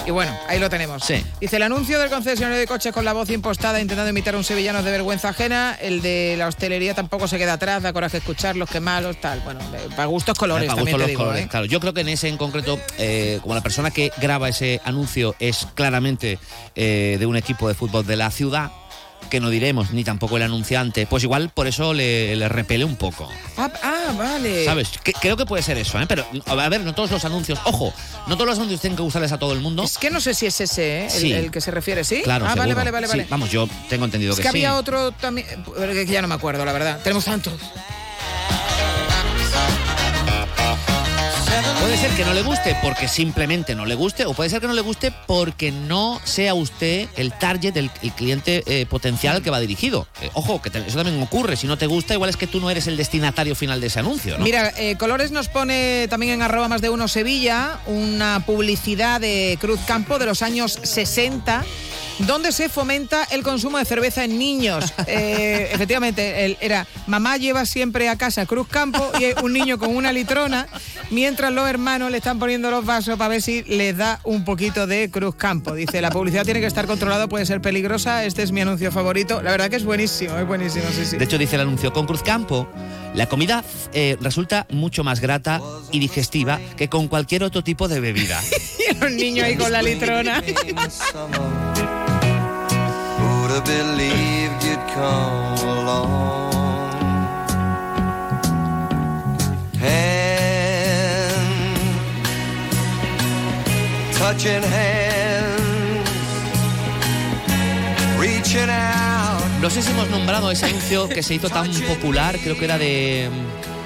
y bueno, ahí lo tenemos. Sí. Dice el anuncio del concesionario de coches con la voz impostada intentando imitar a un sevillano de vergüenza ajena. El de la hostelería tampoco se queda atrás, da coraje escucharlos, que malos, tal. Bueno, para gustos colores Para también gusto te los digo. colores, ¿eh? claro. Yo creo que en ese en concreto, eh, como la persona que graba ese anuncio es claramente eh, de un equipo de fútbol de la ciudad, que no diremos, ni tampoco el anunciante, pues igual por eso le, le repele un poco. Ah, ah, vale. ¿Sabes? Que- creo que puede ser eso, ¿eh? Pero, a ver, no todos los anuncios, ojo, no todos los anuncios tienen que gustarles a todo el mundo. Es que no sé si es ese, ¿eh? el, Sí. el que se refiere, ¿sí? Claro, ah, vale, vale, vale, Sí, vale. vamos, yo tengo entendido Es que, que sí. había otro también, que ya no me acuerdo, la verdad. Tenemos tantos. Puede ser que no le guste porque simplemente no le guste, o puede ser que no le guste porque no sea usted el target, el, cliente eh, potencial al que va dirigido. Eh, ojo, que eso también ocurre. Si no te gusta, igual es que tú no eres el destinatario final de ese anuncio, ¿no? Mira, eh, Colores nos pone también en arroba más de uno Sevilla una publicidad de Cruz Campo de los años 60 donde se fomenta el consumo de cerveza en niños. Eh, efectivamente, el- era mamá lleva siempre a casa Cruz Campo y hay un niño con una litrona, mientras los hermanos le están poniendo los vasos para ver si les da un poquito de Cruz Campo. Dice, la publicidad tiene que estar controlada, puede ser peligrosa, este es mi anuncio favorito. La verdad que es buenísimo, es buenísimo, sí, sí. De hecho, dice el anuncio, con Cruzcampo, la comida eh, resulta mucho más grata y digestiva que con cualquier otro tipo de bebida. Y los niños ahí con la litrona. Have believed you'd come along? Hand, touching hands, reaching out. Si hemos nombrado ese anuncio que se hizo tan popular, creo que era de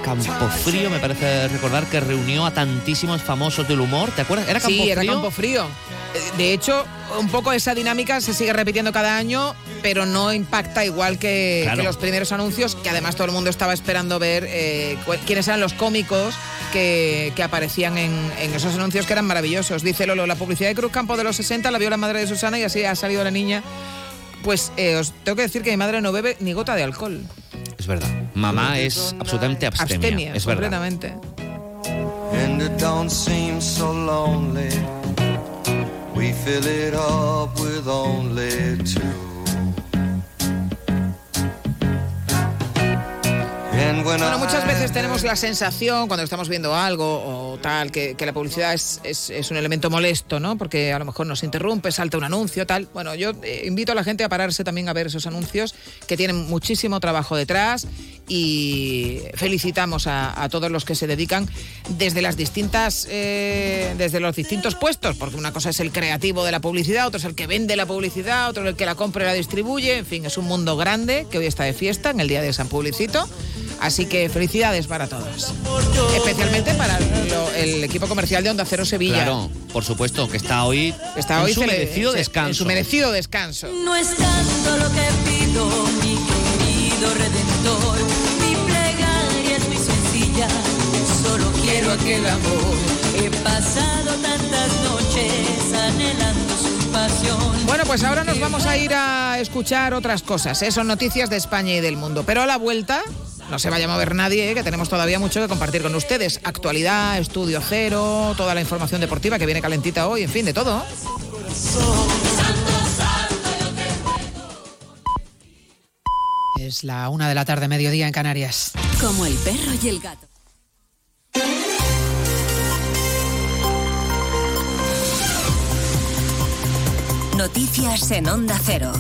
Campofrío, me parece recordar, que reunió a tantísimos famosos del humor. ¿Te acuerdas? ¿Era Campofrío? Sí, era Campo Frío. Eh, De hecho, un poco esa dinámica se sigue repitiendo cada año, pero no impacta igual que, Claro. que los primeros anuncios, que además todo el mundo estaba esperando ver eh, quiénes eran los cómicos que, que aparecían en, en esos anuncios que eran maravillosos. Dice Lolo, la publicidad de Cruz Campo de los 60 la vio la madre de Susana y así ha salido la niña. Pues eh, os tengo que decir que mi madre no bebe ni gota de alcohol. Es verdad. Mamá es absolutamente abstemia. Abstemia, es verdad. completamente. And Bueno, muchas veces tenemos la sensación cuando estamos viendo algo o tal, que, que la publicidad es, es- es un elemento molesto, ¿no? Porque a lo mejor nos interrumpe, salta un anuncio, tal. Bueno, yo eh, invito a la gente a pararse también a ver esos anuncios que tienen muchísimo trabajo detrás y felicitamos a, a todos los que se dedican desde las distintas, eh, desde los distintos puestos, porque una cosa es el creativo de la publicidad, otro es el que vende la publicidad, otro es el que la compra y la distribuye, en fin, es un mundo grande que hoy está de fiesta en el Día de San Publicito. Así que felicidades para todos. Especialmente para lo, el equipo comercial de Onda Cero Sevilla. Claro, por supuesto, que está hoy, está en hoy su merecido descanso. En su merecido descanso. No es tanto lo que pido, mi querido redentor. Mi plegaria es muy sencilla. Solo quiero aquel amor. He pasado tantas noches anhelando su pasión. Bueno, pues ahora nos vamos a ir a escuchar otras cosas. ¿eh? Son noticias de España y del mundo. Pero a la vuelta no se vaya a mover nadie, que tenemos todavía mucho que compartir con ustedes. Actualidad, estudio cero, toda la información deportiva que viene calentita hoy, en fin, de todo. Es la una de la tarde, mediodía en Canarias. Como el perro y el gato. Noticias en Onda Cero.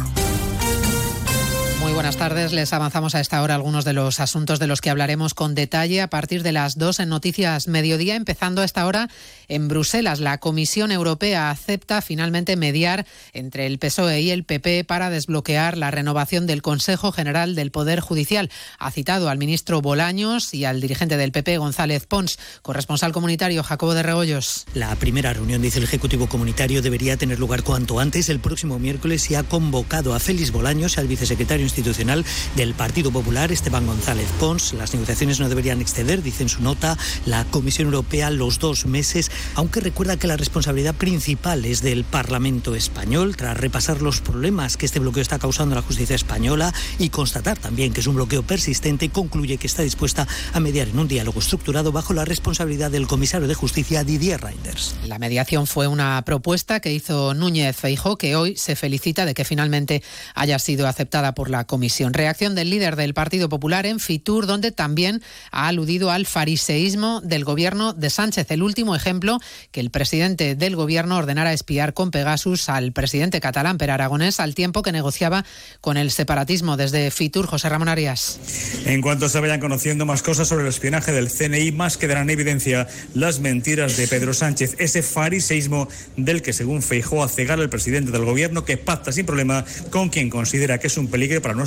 Buenas tardes. Les avanzamos a esta hora algunos de los asuntos de los que hablaremos con detalle a partir de las dos en Noticias Mediodía, empezando a esta hora en Bruselas. La Comisión Europea acepta finalmente mediar entre el PSOE y el PP para desbloquear la renovación del Consejo General del Poder Judicial. Ha citado al ministro Bolaños y al dirigente del PP, González Pons, corresponsal comunitario Jacobo de Rebollos. La primera reunión, dice el Ejecutivo Comunitario, debería tener lugar cuanto antes, el próximo miércoles, y ha convocado a Félix Bolaños, al vicesecretario institucional del Partido Popular, Esteban González Pons. Las negociaciones no deberían exceder, dice en su nota, la Comisión Europea los dos meses, aunque recuerda que la responsabilidad principal es del Parlamento español, tras repasar los problemas que este bloqueo está causando a la justicia española y constatar también que es un bloqueo persistente, concluye que está dispuesta a mediar en un diálogo estructurado bajo la responsabilidad del comisario de justicia Didier Reinders. La mediación fue una propuesta que hizo Núñez Feijó, que hoy se felicita de que finalmente haya sido aceptada por la comisión. Reacción del líder del Partido Popular en Fitur, donde también ha aludido al fariseísmo del gobierno de Sánchez. El último ejemplo, que el presidente del gobierno ordenara espiar con Pegasus al presidente catalán Per Aragonés al tiempo que negociaba con el separatismo. Desde Fitur, José Ramón Arias. En cuanto se vayan conociendo más cosas sobre el espionaje del CNI, más quedarán en evidencia las mentiras de Pedro Sánchez, ese fariseísmo del que, según Feijó, a cegar el presidente del gobierno que pacta sin problema con quien considera que es un peligro para nuestro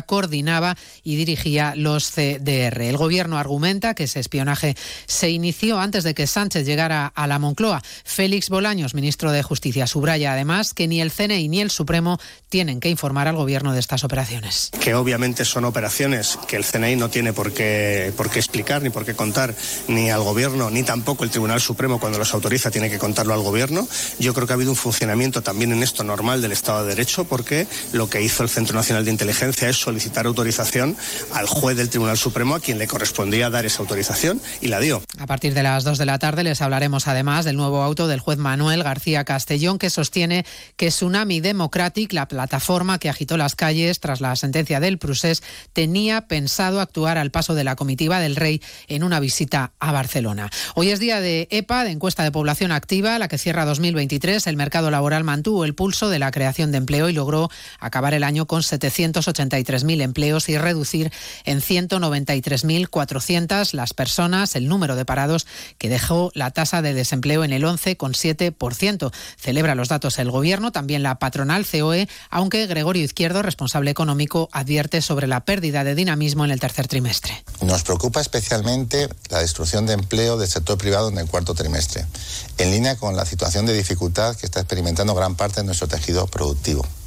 Coordinaba y dirigía los CDR. El gobierno argumenta que ese espionaje se inició antes de que Sánchez llegara a la Moncloa. Félix Bolaños, ministro de Justicia, subraya además que ni el CNI ni el Supremo tienen que informar al gobierno de estas operaciones. que obviamente son operaciones que el CNI no tiene por qué, por qué explicar ni por qué contar ni al gobierno ni tampoco el Tribunal Supremo cuando los autoriza tiene que contarlo al gobierno. Yo creo que ha habido un funcionamiento también en esto normal del Estado de Derecho porque lo que hizo el Centro Nacional de Inteligencia es solicitar autorización al juez del Tribunal Supremo a quien le correspondía dar esa autorización y la dio. A partir de las 2 de la tarde les hablaremos además del nuevo auto del juez Manuel García Castellón que sostiene que Tsunami Democratic, la plataforma que agitó las calles tras la sentencia del Prusés, tenía pensado actuar al paso de la comitiva del rey en una visita a Barcelona. Hoy es día de EPA, de encuesta de población activa, la que cierra 2023. El mercado laboral mantuvo el pulso de la creación de empleo y logró acabar el año con 783.000 empleos y reducir en 193.400 las personas, el número de parados que dejó la tasa de desempleo en el 11,7%. Celebra los datos el gobierno, también la patronal COE, aunque Gregorio Izquierdo, responsable económico, advierte sobre la pérdida de dinamismo en el tercer trimestre. Nos preocupa especialmente la destrucción de empleo del sector privado en el cuarto trimestre, en línea con la situación de dificultad que está experimentando gran parte de nuestro tejido productivo.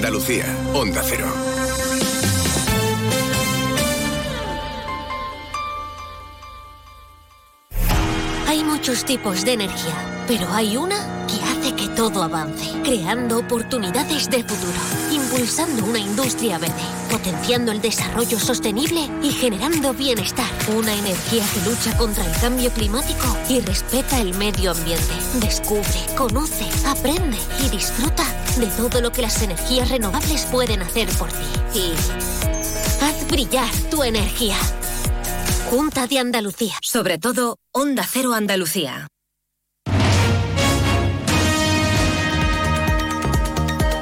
Andalucía, Onda Cero. Hay muchos tipos de energía, pero hay una que hace que todo avance, creando oportunidades de futuro, impulsando una industria verde, potenciando el desarrollo sostenible y generando bienestar. Una energía que lucha contra el cambio climático y respeta el medio ambiente. Descubre, conoce, aprende y disfruta de todo lo que las energías renovables pueden hacer por ti. Y haz brillar tu energía. Junta de Andalucía. Sobre todo, Onda Cero Andalucía.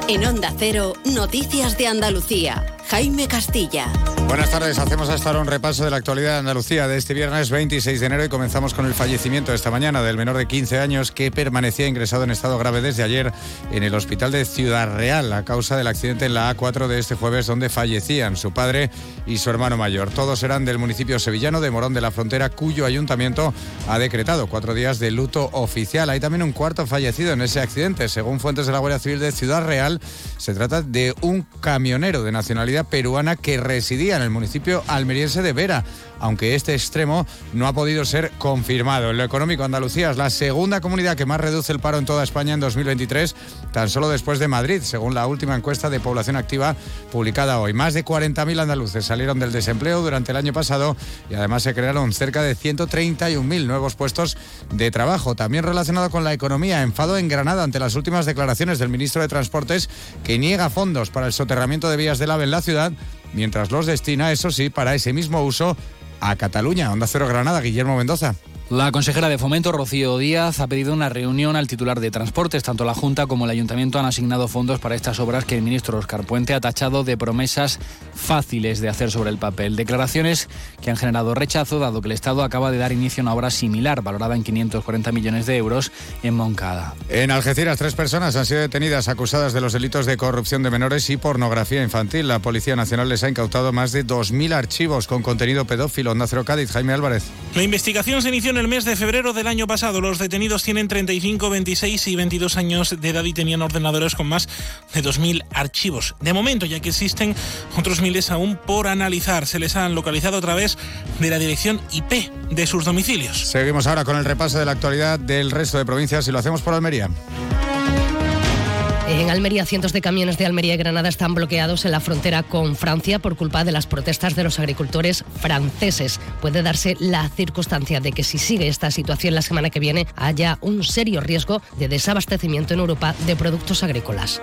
En Onda Cero, Noticias de Andalucía. Jaime Castilla. Buenas tardes, hacemos hasta ahora un repaso de la actualidad de Andalucía de este viernes 26 de enero y comenzamos con el fallecimiento esta mañana del menor de 15 años que permanecía ingresado en estado grave desde ayer en el hospital de Ciudad Real a causa del accidente en la A4 de este jueves donde fallecían su padre y su hermano mayor. Todos eran del municipio sevillano de Morón de la Frontera cuyo ayuntamiento ha decretado cuatro días de luto oficial. Hay también un cuarto fallecido en ese accidente. Según fuentes de la Guardia Civil de Ciudad Real, se trata de un camionero de nacionalidad peruana que residía en el municipio almeriense de Vera, aunque este extremo no ha podido ser confirmado. En lo económico, Andalucía es la segunda comunidad que más reduce el paro en toda España en 2023, tan solo después de Madrid, según la última encuesta de población activa publicada hoy. Más de 40.000 andaluces salieron del desempleo durante el año pasado y además se crearon cerca de 131.000 nuevos puestos de trabajo. También relacionado con la economía, enfado en Granada ante las últimas declaraciones del ministro de Transportes que niega fondos para el soterramiento de vías del AVE en la ciudad, mientras los destina, eso sí, para ese mismo uso a Cataluña. Onda Cero Granada, Guillermo Mendoza. La consejera de Fomento, Rocío Díaz, ha pedido una reunión al titular de Transportes. Tanto la Junta como el Ayuntamiento han asignado fondos para estas obras que el ministro Oscar Puente ha tachado de promesas fáciles de hacer sobre el papel. Declaraciones que han generado rechazo, dado que el Estado acaba de dar inicio a una obra similar, valorada en 540 millones de euros, en Moncada. En Algeciras, tres personas han sido detenidas acusadas de los delitos de corrupción de menores y pornografía infantil. La Policía Nacional les ha incautado más de 2.000 archivos con contenido pedófilo. Onda Cero Cádiz, Jaime Álvarez. La investigación se inició en el mes de febrero del año pasado. Los detenidos tienen 35, 26 y 22 años de edad y tenían ordenadores con más de 2.000 archivos. De momento, ya que existen otros miles aún por analizar, se les han localizado a través de la dirección IP de sus domicilios. Seguimos ahora con el repaso de la actualidad del resto de provincias y lo hacemos por Almería. En Almería, cientos de camiones de Almería y Granada están bloqueados en la frontera con Francia por culpa de las protestas de los agricultores franceses. Puede darse la circunstancia de que si sigue esta situación la semana que viene haya un serio riesgo de desabastecimiento en Europa de productos agrícolas.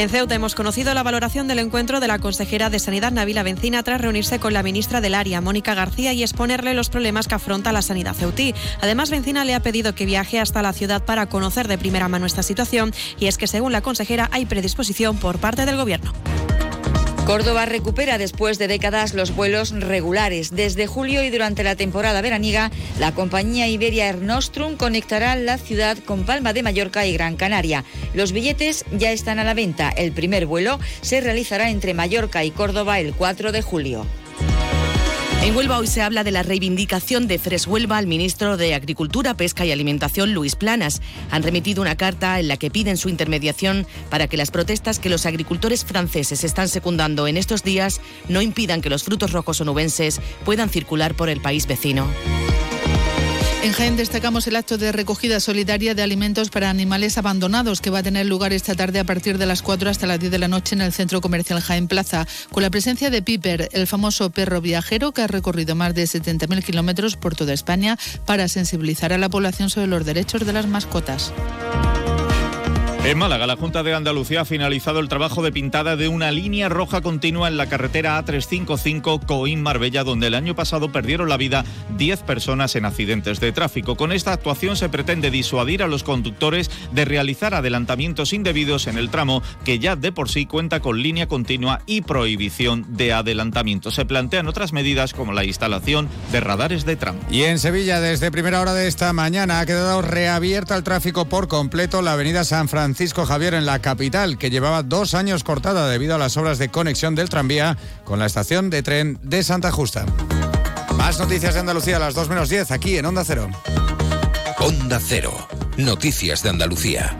En Ceuta hemos conocido la valoración del encuentro de la consejera de Sanidad Navila Bencina tras reunirse con la ministra del área, Mónica García, y exponerle los problemas que afronta la sanidad ceutí. Además, Bencina le ha pedido que viaje hasta la ciudad para conocer de primera mano esta situación y es que, según la consejera, hay predisposición por parte del Gobierno. Córdoba recupera después de décadas los vuelos regulares. Desde julio y durante la temporada veraniega, la compañía Iberia Air Nostrum conectará la ciudad con Palma de Mallorca y Gran Canaria. Los billetes ya están a la venta. El primer vuelo se realizará entre Mallorca y Córdoba el 4 de julio. En Huelva hoy se habla de la reivindicación de Fres Huelva al ministro de Agricultura, Pesca y Alimentación, Luis Planas. Han remitido una carta en la que piden su intermediación para que las protestas que los agricultores franceses están secundando en estos días no impidan que los frutos rojos onubenses puedan circular por el país vecino. En Jaén destacamos el acto de recogida solidaria de alimentos para animales abandonados que va a tener lugar esta tarde a partir de las 4 hasta las 10 de la noche en el Centro Comercial Jaén Plaza, con la presencia de Piper, el famoso perro viajero que ha recorrido más de 70.000 kilómetros por toda España para sensibilizar a la población sobre los derechos de las mascotas. En Málaga, la Junta de Andalucía ha finalizado el trabajo de pintada de una línea roja continua en la carretera A355 Coín-Marbella, donde el año pasado perdieron la vida 10 personas en accidentes de tráfico. Con esta actuación se pretende disuadir a los conductores de realizar adelantamientos indebidos en el tramo, que ya de por sí cuenta con línea continua y prohibición de adelantamiento. Se plantean otras medidas como la instalación de radares de tramo. Y en Sevilla, desde primera hora de esta mañana, ha quedado reabierta el tráfico por completo la avenida San Francisco Francisco Javier en la capital, que llevaba dos años cortada debido a las obras de conexión del tranvía con la estación de tren de Santa Justa. Más noticias de Andalucía a las 2 menos 10 aquí en Onda Cero. Onda Cero. Noticias de Andalucía.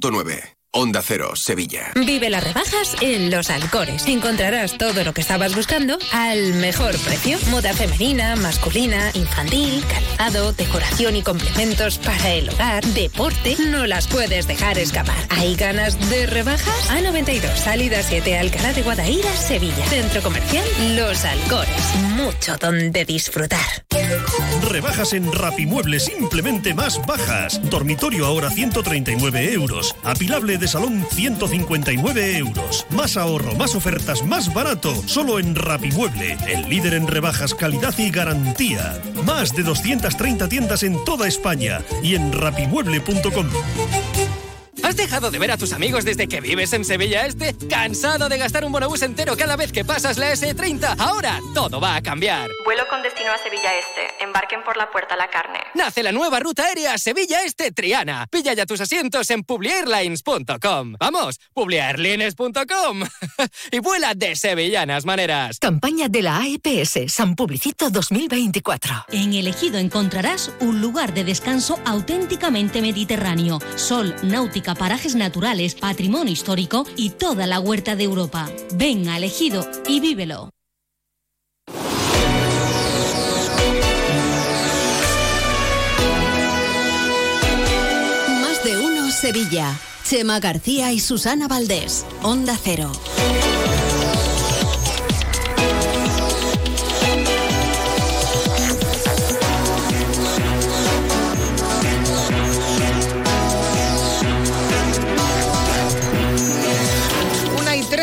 .9 Onda Cero, Sevilla. Vive las rebajas en Los Alcores. Encontrarás todo lo que estabas buscando al mejor precio. Moda femenina, masculina, infantil, calzado, decoración y complementos para el hogar, deporte. No las puedes dejar escapar. ¿Hay ganas de rebajas? A92, salida 7, Alcalá de Guadaira, Sevilla. Centro comercial Los Alcores. Mucho donde disfrutar. Rebajas en Rapimueble simplemente más bajas. Dormitorio ahora 139 euros. Apilable de salón 159 euros. Más ahorro, más ofertas, más barato. Solo en Rapimueble, el líder en rebajas, calidad y garantía. Más de 230 tiendas en toda España y en rapimueble.com. ¿Has dejado de ver a tus amigos desde que vives en Sevilla Este? ¿Cansado de gastar un bonobús entero cada vez que pasas la S30? Ahora todo va a cambiar. Vuelo con destino a Sevilla Este. Embarquen por la puerta La Carne. Nace la nueva ruta aérea Sevilla Este Triana. Pilla ya tus asientos en publiairlines.com. Vamos, publiairlines.com. y vuela de sevillanas maneras. Campaña de la AEPS San Publicito 2024. En Elegido encontrarás un lugar de descanso auténticamente mediterráneo. Sol, náutica parajes naturales, patrimonio histórico y toda la huerta de Europa. Ven a Elegido y vívelo. Más de uno Sevilla. Chema García y Susana Valdés. Onda Cero.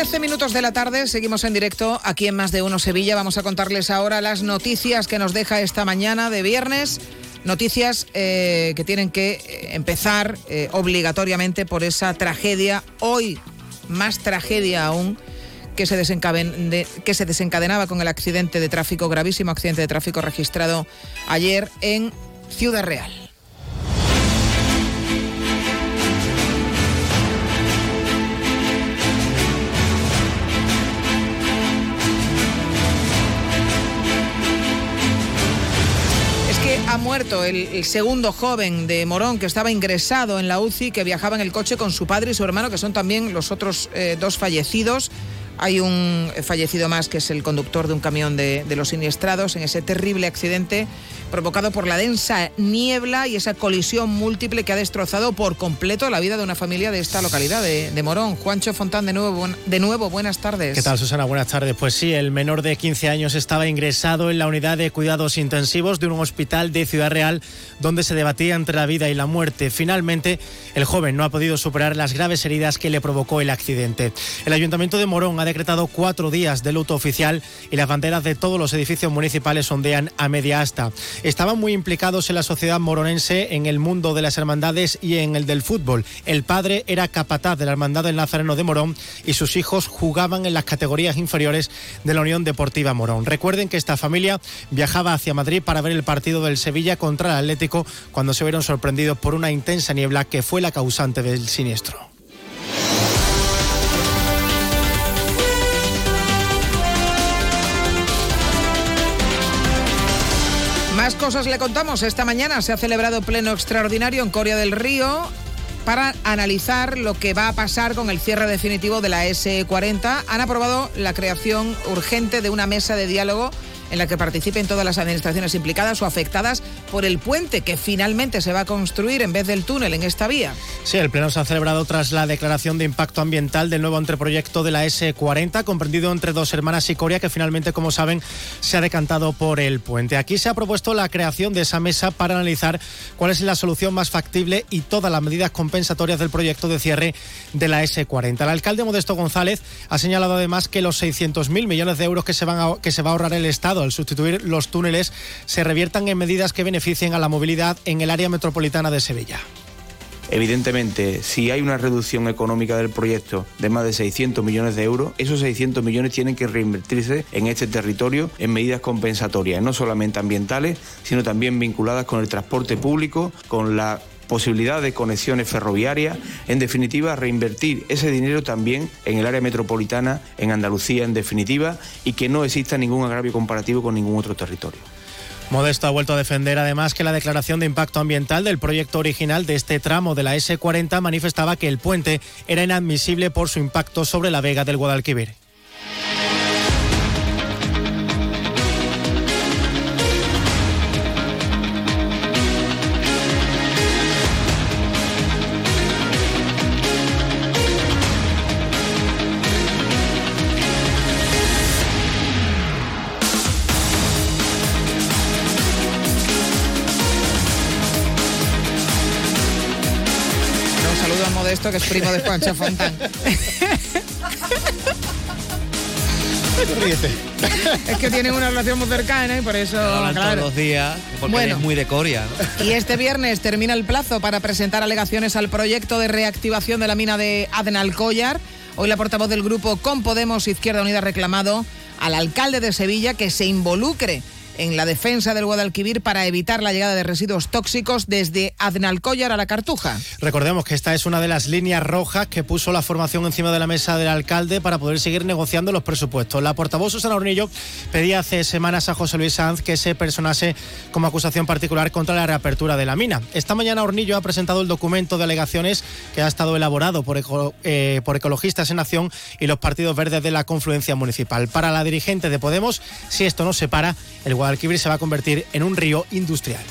13 minutos de la tarde, seguimos en directo aquí en Más de Uno Sevilla. Vamos a contarles ahora las noticias que nos deja esta mañana de viernes. Noticias eh, que tienen que eh, empezar eh, obligatoriamente por esa tragedia, hoy más tragedia aún, que se, que se desencadenaba con el accidente de tráfico, gravísimo accidente de tráfico registrado ayer en Ciudad Real. Ha muerto el, segundo joven de Morón que estaba ingresado en la UCI, que viajaba en el coche con su padre y su hermano, que son también los otros eh, dos fallecidos. Hay un fallecido más que es el conductor de un camión de, de los siniestrados en ese terrible accidente. provocado por la densa niebla y esa colisión múltiple que ha destrozado por completo la vida de una familia de esta localidad de, Morón. Juancho Fontán, de nuevo, de nuevo, buenas tardes. ¿Qué tal, Susana? Buenas tardes. Pues sí, el menor de 15 años estaba ingresado en la unidad de cuidados intensivos de un hospital de Ciudad Real donde se debatía entre la vida y la muerte. Finalmente, el joven no ha podido superar las graves heridas que le provocó el accidente. El Ayuntamiento de Morón ha decretado cuatro días de luto oficial y las banderas de todos los edificios municipales ondean a media asta. Estaban muy implicados en la sociedad moronense, en el mundo de las hermandades y en el del fútbol. El padre era capataz de la Hermandad del Nazareno de Morón y sus hijos jugaban en las categorías inferiores de la Unión Deportiva Morón. Recuerden que esta familia viajaba hacia Madrid para ver el partido del Sevilla contra el Atlético cuando se vieron sorprendidos por una intensa niebla que fue la causante del siniestro. Más cosas le contamos. Esta mañana se ha celebrado pleno extraordinario en Coria del Río para analizar lo que va a pasar con el cierre definitivo de la S40. Han aprobado la creación urgente de una mesa de diálogo en la que participen todas las administraciones implicadas o afectadas por el puente que finalmente se va a construir en vez del túnel en esta vía. Sí, el pleno se ha celebrado tras la declaración de impacto ambiental del nuevo anteproyecto de la S40, comprendido entre dos hermanas y Coria, que finalmente, como saben, se ha decantado por el puente. Aquí se ha propuesto la creación de esa mesa para analizar cuál es la solución más factible y todas las medidas compensatorias del proyecto de cierre de la S40. El alcalde Modesto González ha señalado además que los 600.000 millones de euros que se, van que se va a ahorrar el Estado al sustituir los túneles se reviertan en medidas que beneficien a la movilidad en el área metropolitana de Sevilla. Evidentemente, si hay una reducción económica del proyecto de más de 600 millones de euros, esos 600 millones tienen que reinvertirse en este territorio en medidas compensatorias, no solamente ambientales, sino también vinculadas con el transporte público, con la posibilidad de conexiones ferroviarias, en definitiva, reinvertir ese dinero también en el área metropolitana, en Andalucía, en definitiva, y que no exista ningún agravio comparativo con ningún otro territorio. Modesto ha vuelto a defender además que la declaración de impacto ambiental del proyecto original de este tramo de la S40 manifestaba que el puente era inadmisible por su impacto sobre la vega del Guadalquivir. Que es primo de Juancho Fontán. es que tienen una relación muy cercana y por eso. Hablan todos los días, porque es muy de Coria. Y este viernes termina el plazo para presentar alegaciones al proyecto de reactivación de la mina de Adenalcollar. Hoy la portavoz del grupo Con Podemos Izquierda Unida ha reclamado al alcalde de Sevilla que se involucre en la defensa del Guadalquivir para evitar la llegada de residuos tóxicos desde Aznalcóllar a la Cartuja. Recordemos que esta es una de las líneas rojas que puso la formación encima de la mesa del alcalde para poder seguir negociando los presupuestos. La portavoz Susana Hornillo pedía hace semanas a José Luis Sanz que se personase como acusación particular contra la reapertura de la mina. Esta mañana Hornillo ha presentado el documento de alegaciones que ha estado elaborado por, eh, por Ecologistas en Nación y los partidos verdes de la confluencia municipal. Para la dirigente de Podemos, si esto no se para, el Guadalquivir se va a convertir en un río industrial.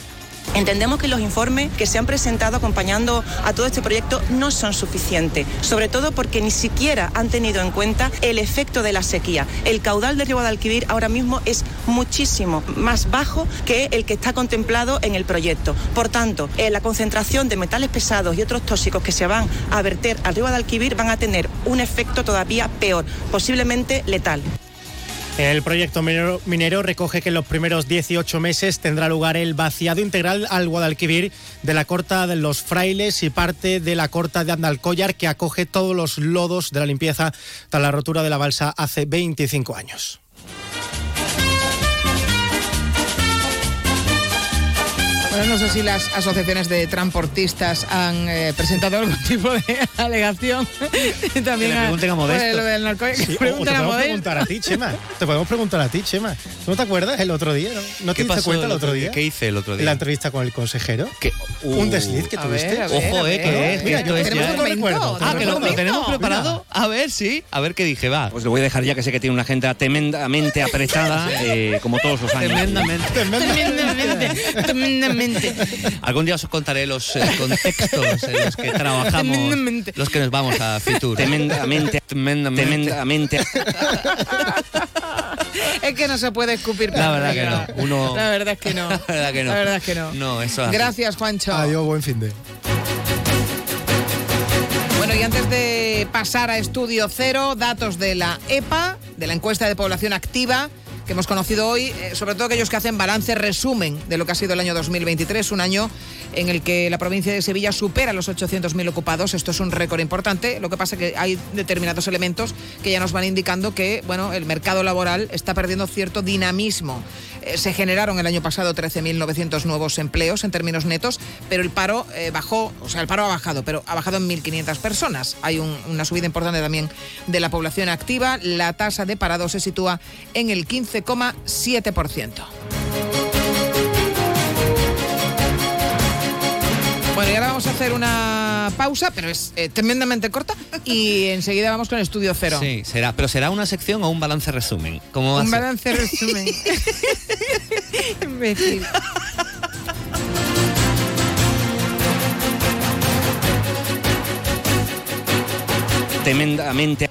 Entendemos que los informes que se han presentado acompañando a todo este proyecto no son suficientes, sobre todo porque ni siquiera han tenido en cuenta el efecto de la sequía. El caudal del río Guadalquivir ahora mismo es muchísimo más bajo que el que está contemplado en el proyecto. Por tanto, eh, la concentración de metales pesados y otros tóxicos que se van a verter al río Guadalquivir van a tener un efecto todavía peor, posiblemente letal. El proyecto minero, recoge que en los primeros 18 meses tendrá lugar el vaciado integral al Guadalquivir de la corta de los frailes y parte de la corta de Andalcollar que acoge todos los lodos de la limpieza tras la rotura de la balsa hace 25 años. Bueno, no sé si las asociaciones de transportistas han eh, presentado algún tipo de alegación. También que le pregunten a, Modesto. Lo del sí, te podemos preguntar a ti, Chema. Te podemos preguntar a ti, Chema. ¿No te acuerdas el otro día? ¿No, te diste cuenta el otro día? ¿Qué hice el otro día? La entrevista con el consejero. Uh, un desliz que tuviste. Ver, Ojo, eh, ¿qué es? Mira, yo tenemos un recuerdo. Ah, que lo, lo tenemos preparado. A ver, sí. A ver qué dije, va. Pues lo voy a dejar ya que sé que tiene una agenda tremendamente apretada, eh, como todos los años. Tremendamente. Tremendamente. Tremendamente. Algún día os contaré los eh, contextos en los que trabajamos, los que nos vamos a Fitur. Tremendamente, tremendamente. es que no se puede escupir. La verdad que no. Uno... La verdad es que no. La verdad que no. La verdad es que no. No, eso Gracias, Juancho. Adiós, buen fin de. Bueno, y antes de pasar a estudio cero, datos de la EPA, de la encuesta de población activa hemos conocido hoy, eh, sobre todo aquellos que hacen balance, resumen de lo que ha sido el año 2023, un año en el que la provincia de Sevilla supera los 800.000 ocupados. Esto es un récord importante. Lo que pasa es que hay determinados elementos que ya nos van indicando que bueno, el mercado laboral está perdiendo cierto dinamismo. Eh, se generaron el año pasado 13.900 nuevos empleos en términos netos, pero el paro eh, bajó, o sea, el paro ha bajado, pero ha bajado en 1.500 personas. Hay un, una subida importante también de la población activa. La tasa de parado se sitúa en el 15,7%. Bueno, y ahora vamos a hacer una pausa, pero es eh, tremendamente corta, y enseguida vamos con el estudio cero. Sí, será, pero será una sección o un balance resumen. ¿Cómo va un a balance resumen. Imbécil. Tremendamente.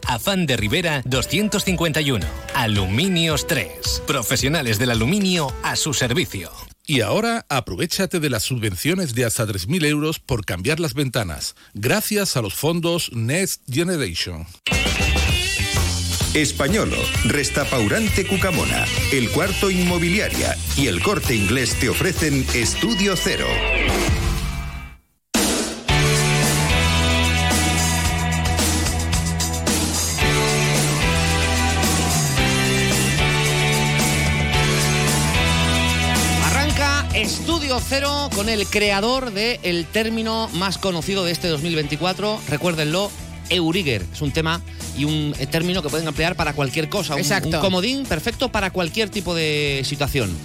Afán de Rivera 251. Aluminios 3. Profesionales del aluminio a su servicio. Y ahora aprovechate de las subvenciones de hasta 3.000 euros por cambiar las ventanas, gracias a los fondos Next Generation. Españolo, Restapaurante Cucamona, El Cuarto Inmobiliaria y El Corte Inglés te ofrecen Estudio Cero. Cero con el creador del término más conocido de este 2024. Recuérdenlo, Euriger. Es un tema y un eh, término que pueden emplear para cualquier cosa. Un- Exacto. Un, comodín perfecto para cualquier tipo de situación.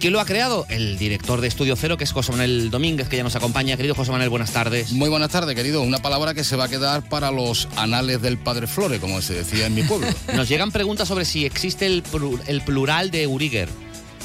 ¿Quién lo ha creado? El director de Estudio Cero, que es José Manuel Domínguez, que ya nos acompaña. Querido José Manuel, buenas tardes. Muy buenas tardes, querido. Una palabra que se va a quedar para los anales del Padre Flore, como se decía en mi pueblo. Nos llegan preguntas sobre si existe el, plu- el plural de Euriger.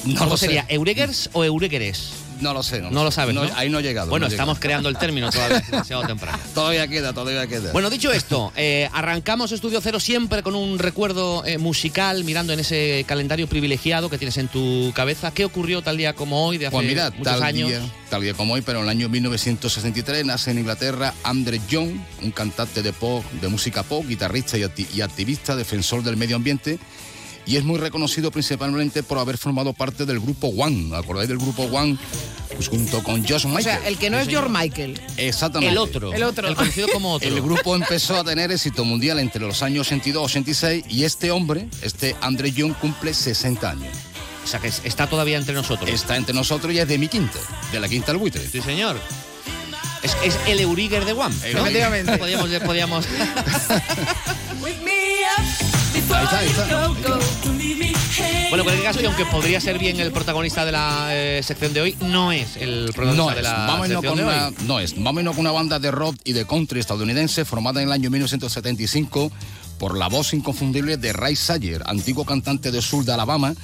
No ¿Cómo lo sé. sería? ¿Eurigers o Eurigeres? No lo sé. No, No lo sabes, ¿no? Ahí no he llegado. Bueno, estamos creando el término todavía, demasiado temprano. Todavía queda, todavía queda. Bueno, dicho esto, eh, arrancamos Estudio Cero siempre con un recuerdo eh, musical, mirando en ese calendario privilegiado que tienes en tu cabeza. ¿Qué ocurrió tal día como hoy, de hace Pues mira, muchos tal años? día, tal día como hoy, pero en el año 1963 nace en Inglaterra Andre Young, un cantante de pop, de música pop, guitarrista y, acti- y activista, defensor del medio ambiente. Y es muy reconocido principalmente por haber formado parte del grupo One. ¿Acordáis del grupo One? Pues junto con Josh Michael. O sea, el que no es George Michael. Exactamente. El otro. El otro. El conocido como otro. El grupo empezó a tener éxito mundial entre los años 82 y 86 y este hombre, este Andre Young, cumple 60 años. O sea, que es- está todavía entre nosotros. Está entre nosotros y es de mi quinta, de la quinta al buitre. Sí, señor. Es, es el Euriger de One. ¿no? Efectivamente. Podíamos, podíamos... Ahí está, ahí está. Bueno, en cualquier caso, y aunque podría ser bien el protagonista de la eh, sección de hoy, no es el protagonista No de es, la vámonos sección con de una, hoy. no es, vámonos con una banda de rock y de country estadounidense formada en el año 1975 por la voz inconfundible de Ray Sayer, antiguo cantante de sur de Alabama,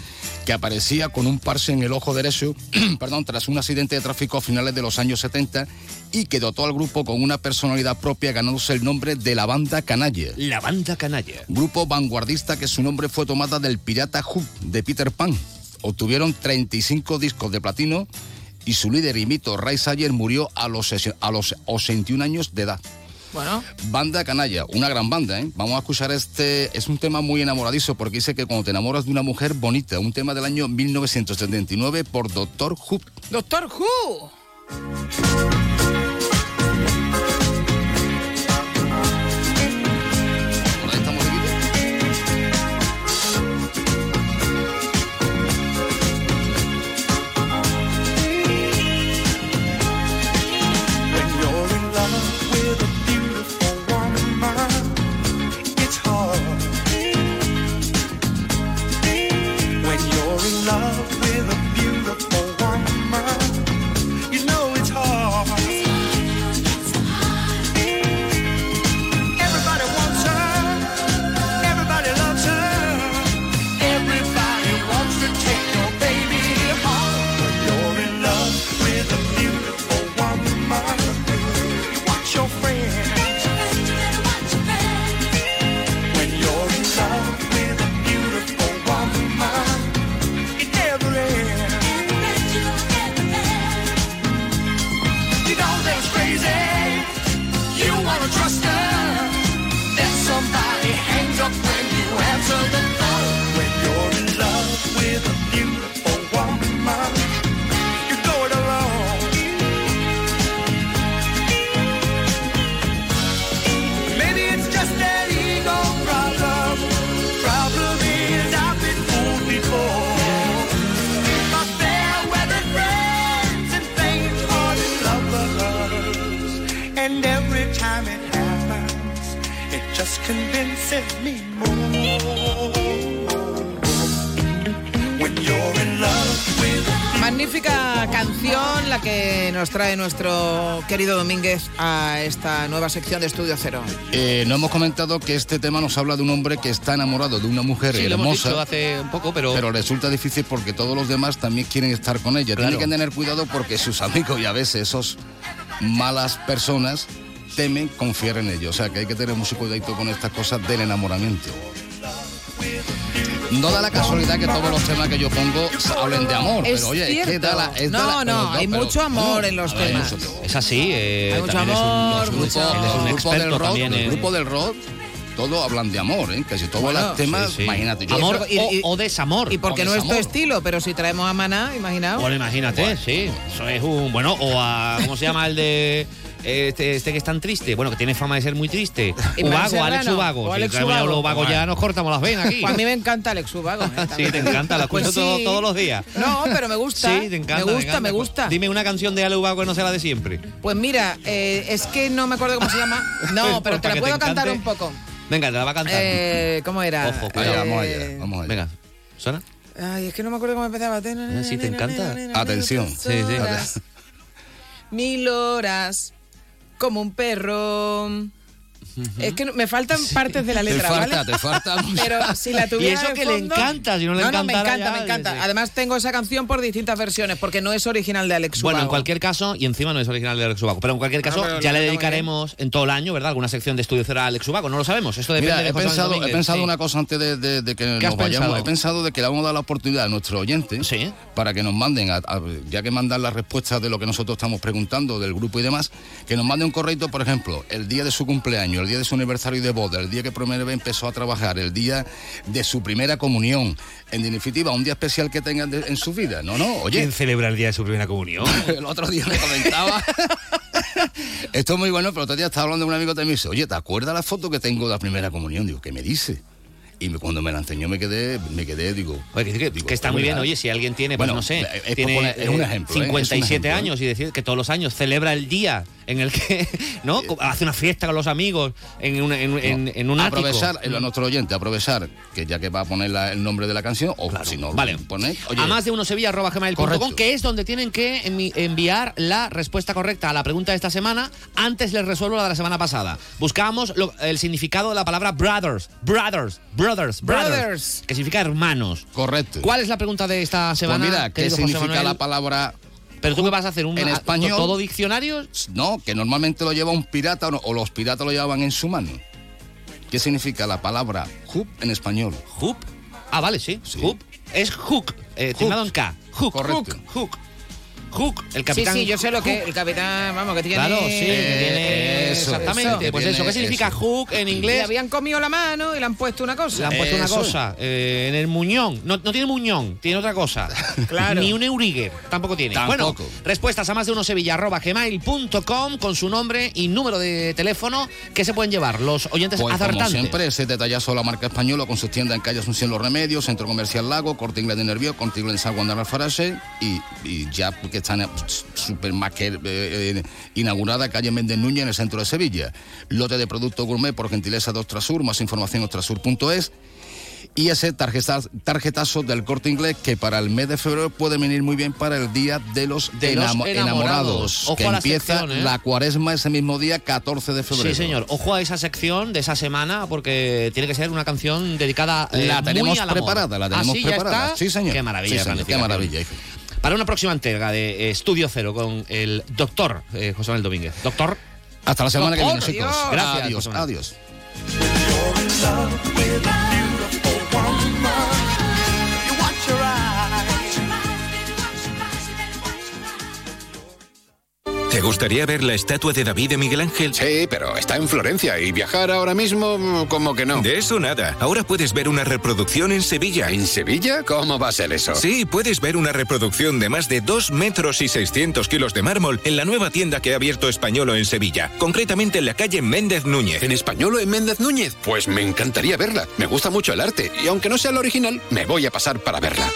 que aparecía con un parche en el ojo derecho, perdón, tras un accidente de tráfico a finales de los años 70 y que dotó al grupo con una personalidad propia ganándose el nombre de la banda canalla. La banda canalla. Grupo vanguardista que su nombre fue tomada del pirata Hook de Peter Pan. obtuvieron 35 discos de platino y su líder y mito Ray Sayer murió a los, a los 81 años de edad. Bueno, Banda Canalla, una gran banda, ¿eh? Vamos a escuchar este, es un tema muy enamoradizo porque dice que cuando te enamoras de una mujer bonita, un tema del año 1979 por Doctor Who. Doctor Who. Magnífica canción la que nos trae nuestro querido Domínguez a esta nueva sección de Estudio Cero. Eh, no hemos comentado que este tema nos habla de un hombre que está enamorado de una mujer Sí, lo hemos hermosa. dicho hace un poco, pero... Pero resulta difícil porque todos los demás también quieren estar con ella. Claro. Tiene que tener cuidado porque sus amigos y a veces esos malas personas temen confiar en ellos. O sea que hay que tener mucho cuidado con estas cosas del enamoramiento. No da la casualidad que todos los temas que yo pongo hablen de amor, Es pero oye, es que cierto. da la, es da No, la- no, hay pero- mucho amor en los temas. mucho- Es así. eh, Hay mucho también es un- amor, es un el grupo experto del rock, también el grupo del rock, todos hablan de amor, ¿eh? Casi todos Bueno, los temas, sí, sí. imagínate. yo- Amor Y- y- o, o desamor. Y porque no es tu estilo, pero si traemos a Maná, imaginaos. Bueno, imagínate, sí. Eso es un. Bueno, o a. ¿Cómo se llama el de. Este, este que es tan triste? Bueno, que tiene fama de ser muy triste. Ubago, Alex Ubago. o Alex Ubago. los Ubago ya nos cortamos las venas aquí. Pues a mí me encanta Alex Ubago. ¿eh? Sí, te encanta, la escucho Pues todo- sí. todos los días. No, pero me gusta. Sí, te encanta. Me gusta, encanta. me gusta. Dime una canción de Ale Ubago que no sea la de siempre. Pues mira, eh, es que no me acuerdo cómo se llama. No, pero te la puedo te cantar un poco. Venga, te la va a cantar. Eh, ¿Cómo era? Ojo, cuidado. vamos allá, vamos allá. Venga, ¿suena? Ay, es que no me acuerdo cómo empezaba. Ah, sí, te encanta. Atención. Sí, sí. Mil horas, como un perro. Es que me faltan partes de la Te letra, falta, ¿vale? te falta. Pero si la tuviera eso de que le encanta, si no le no, no, me encanta, ya, me encanta. sí. Además tengo esa canción por distintas versiones, porque no es original de Alex Bueno, en cualquier caso, y encima no es original de Alex Ubago, pero en cualquier caso, No, ya le dedicaremos en todo el año, ¿verdad? Alguna sección de estudio cero a Alex Ubago, no lo sabemos. Esto depende Mira, de he pensado, he pensado sí. una cosa antes de, de- de que ¿Qué nos vayamos. pensado? He pensado de que le vamos a dar la oportunidad a nuestros oyentes Sí. para que nos manden, a- a- ya que mandan las respuestas de lo que nosotros estamos preguntando del grupo y demás, que nos manden un correo, por ejemplo, el día de su cumpleaños, el día de su aniversario de boda, el día que vez empezó a trabajar, el día de su primera comunión, en definitiva, un día especial que tengan de- en su vida. No, no, oye. ¿Quién celebra el día de su primera comunión? El otro día le comentaba. Esto es muy bueno, pero otro día estaba hablando de un amigo que me dice, oye, ¿te acuerdas la foto que tengo de la primera comunión? Digo, ¿qué me dice? Y cuando me la enseñó me quedé, me quedé, digo. Oye, que, digo, que está "Es muy bien, verdad". oye, si alguien tiene, pues Bueno, no sé, es tiene poner- es un eh, ejemplo, ¿eh? Es un 57 ejemplo, ¿eh? años y decir que todos los años celebra el día en el que, ¿no? Hace una fiesta con los amigos en, un- en, en- en un ático. aprovechar, eh, a nuestro oyente, aprovechar que ya que va a poner la- el nombre de la canción, o si no, Vale. oye, a más de uno sevilla.gmail.com, que es donde tienen que envi- enviar la respuesta correcta a la pregunta de esta semana. Antes les resuelvo la de la semana pasada. Buscábamos lo- el significado de la palabra brothers, brothers, brothers, brothers, Brothers. que significa hermanos. correcto. ¿Cuál es la pregunta de esta Pues semana? mira, ¿qué significa la palabra ¿Pero tú qué vas a hacer? ¿Un, en español? ¿Todo diccionario? No, que normalmente lo lleva un pirata o, no- o los piratas lo llevaban en su mano. ¿Qué significa la palabra hoop en español? ¿Hoop? Ah, vale, sí. Sí. Hoop. Es Hook, eh, terminado en K. Hook, Correcto. Hook, Hook. Hook, el capitán. Sí, sí, yo sé lo que el capitán, vamos, que tiene. Claro, sí, que tiene- eso, exactamente. eso, pues tiene eso, ¿qué significa eso. hook en Le inglés? habían comido la mano y le han puesto una cosa. Le han puesto una Eso. cosa eh, en el muñón. No, no tiene muñón, tiene otra cosa. Claro. Ni un Euriger, tampoco tiene. Tampoco. Bueno, respuestas a más de uno sevilla arroba gmail.com con su nombre y número de teléfono que se pueden llevar los oyentes Pues como acertantes. siempre, ese detallazo de la marca española con sus tiendas en calle Asunción Los Remedios, Centro Comercial Lago, Corte Inglés de Nervio, Corte Inglés en San Juan de Alfarase y, y ya que están super más que eh, eh, inaugurada calle Méndez Núñez en el centro de Sevilla. Lote de producto gourmet por gentileza de Ostrasur, más información ostrasur.es. Y ese tarjeta- tarjetazo del corte inglés que para el mes de febrero puede venir muy bien para el día de los, De los enamo- enamorados. Ojo que empieza sección, ¿eh? la cuaresma ese mismo día, 14 de febrero. Sí, señor. Ojo a esa sección de esa semana porque tiene que ser una canción dedicada eh, La tenemos muy al amor. preparada, la ¿Ah, tenemos? ¿Ya preparada. está? Sí, señor. Qué maravilla, Sí, señor, qué maravilla. Para una próxima entrega de eh, Estudio Cero con el doctor eh, José Manuel Domínguez. Doctor. Hasta la semana que viene, chicos. Gracias, Adiós, adiós. ¿Te gustaría ver la estatua de David de Miguel Ángel? Sí, pero está en Florencia y viajar ahora mismo, como que no. De eso nada. Ahora puedes ver una reproducción en Sevilla. ¿En Sevilla? ¿Cómo va a ser eso? Sí, puedes ver una reproducción de más de 2 metros y 600 kilos de mármol en la nueva tienda que ha abierto Españolo en Sevilla, concretamente en la calle Méndez Núñez. ¿En español o en Méndez Núñez? Pues me encantaría verla. Me gusta mucho el arte y aunque no sea la original, me voy a pasar para verla.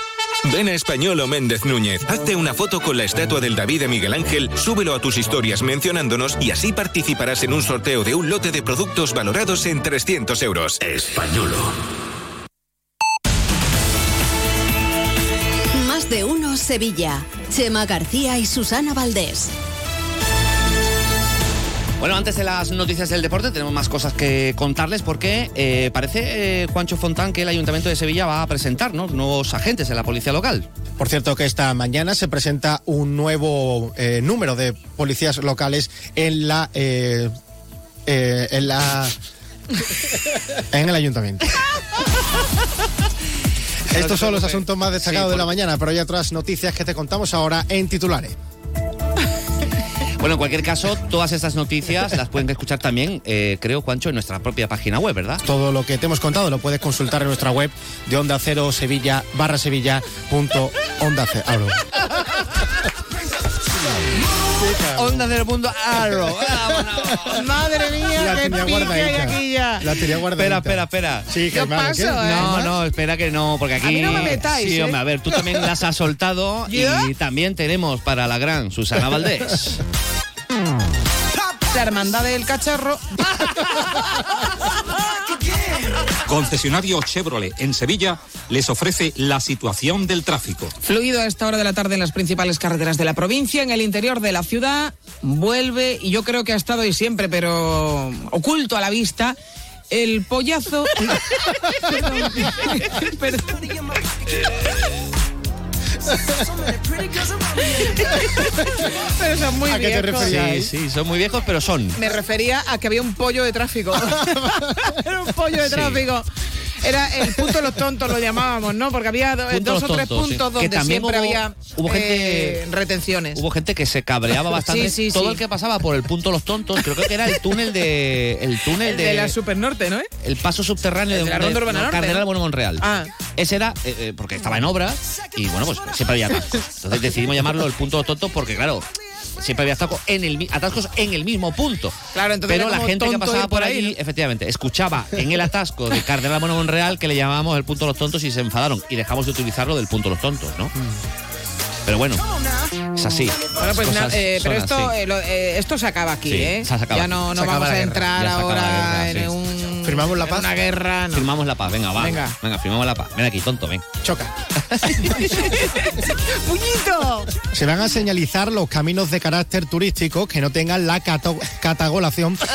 Ven a Españolo Méndez Núñez, hazte una foto con la estatua del David de Miguel Ángel, súbelo a tus historias mencionándonos y así participarás en un sorteo de un lote de productos valorados en 300 euros. Españolo. Más de uno Sevilla. Chema García y Susana Valdés. Bueno, antes de las noticias del deporte tenemos más cosas que contarles porque eh, parece, eh, Juancho Fontán, que el Ayuntamiento de Sevilla va a presentar ¿no? nuevos agentes en la policía local. Por cierto que esta mañana se presenta un nuevo eh, número de policías locales en la en la en el ayuntamiento. Estos son los asuntos más destacados Sí, de la mañana, pero hay otras noticias que te contamos ahora en titulares. Bueno, en cualquier caso, todas estas noticias las pueden escuchar también, eh, creo, Juancho, en nuestra propia página web, ¿verdad? Todo lo que te hemos contado lo puedes consultar en nuestra web de Onda Cero Sevilla barra Sevilla punto Onda Cero. Onda del mundo Arrow. Madre mía, La qué pique hay aquí ya. La tenía guardadita. Espera, espera, espera. Sí, Yo hermano, paso, ¿qué? ¿eh? No, no, espera que no, porque aquí. A mí no me metáis, Sí, ¿eh? hombre, a ver, tú también las has soltado ¿Yo? y también tenemos para la gran Susana Valdés. La hermandad del cacharro. Concesionario Chevrolet en Sevilla les ofrece la situación del tráfico. Fluido a esta hora de la tarde en las principales carreteras de la provincia, en el interior de la ciudad, vuelve, y yo creo que ha estado ahí siempre, pero oculto a la vista, el pollazo. Perdón, perdón. Pero son muy ¿A qué te viejos. referías? Sí, sí, son muy viejos, pero son. Me refería a que había un pollo de tráfico. Era un pollo de Sí. tráfico. Era el punto de los tontos, lo llamábamos, ¿no? Porque había do- dos o tres tontos, sí. puntos Que donde también siempre hubo- había hubo gente- eh, retenciones. Hubo gente que se cabreaba bastante. Sí, sí, Todo el que pasaba por el punto Los Tontos, creo que era el túnel de. El túnel El de. de la Supernorte, ¿no? el paso subterráneo El de la Norte, Cardenal ¿no? Bueno Monreal. Ah. Ese era eh, eh, porque estaba en obra y bueno, pues siempre había. Entonces decidimos llamarlo el punto Los Tontos porque, claro, siempre había atascos en el, atascos en el mismo punto. Claro, entonces Pero la gente que pasaba por ahí, efectivamente, escuchaba en el atasco de Cardenal Bueno Monreal que le llamábamos el punto Los Tontos y se enfadaron y dejamos de utilizarlo del punto Los Tontos, ¿no? Pero bueno, es así. Bueno, pues na- eh, pero esto, así. eh, lo- eh, esto se acaba aquí, Sí, ¿eh? se acaba ya no, no Se acaba vamos a entrar ahora guerra, en sí. un. ¿Firmamos la en paz? Una guerra, no. Firmamos la paz, venga, va. Venga. Venga, firmamos la paz. Ven aquí, tonto, ven. Choca. ¡Puñito! Se van a señalizar los caminos de carácter turístico que no tengan la catagolación La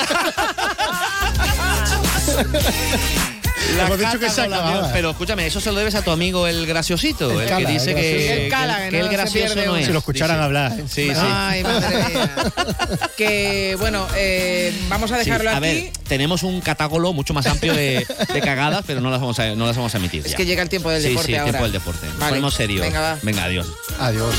Hemos dicho que se acababa. Pero escúchame, eso se lo debes a tu amigo el graciosito, el, El Cala, que el dice que, gracioso. que- El Cala, que que no el gracioso no es. Si lo escucharan Dice. hablar. Sí, sí. Ay, madre mía. Que bueno, eh, vamos a Sí, dejarlo a aquí. ver, tenemos un catálogo mucho más amplio de, de cagadas, pero no las vamos a, no las vamos a emitir. Es ya. que llega el tiempo del sí, deporte sí, el ahora. tiempo del deporte. Vale. ponemos serios. Venga, va. Venga, adiós. Adiós.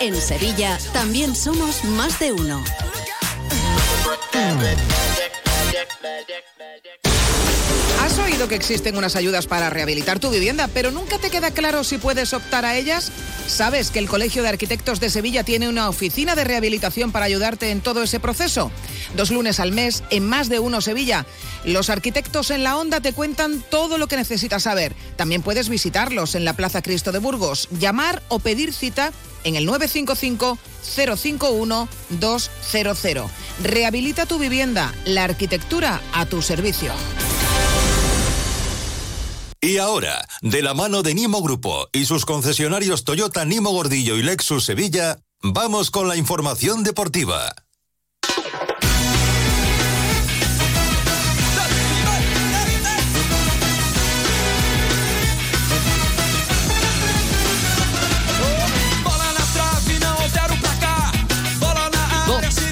En Sevilla también somos más de uno. ¿Has oído que existen unas ayudas para rehabilitar tu vivienda, pero nunca te queda claro si puedes optar a ellas? ¿Sabes que el Colegio de Arquitectos de Sevilla tiene una oficina de rehabilitación para ayudarte en todo ese proceso? Dos lunes al mes en más de uno Sevilla. Los arquitectos en la onda te cuentan todo lo que necesitas saber. También puedes visitarlos en la Plaza Cristo de Burgos, llamar o pedir cita en el 955 051 200. Rehabilita tu vivienda, la arquitectura a tu servicio. Y ahora, de la mano de Nimo Grupo y sus concesionarios Toyota Nimo Gordillo y Lexus Sevilla, vamos con la información deportiva.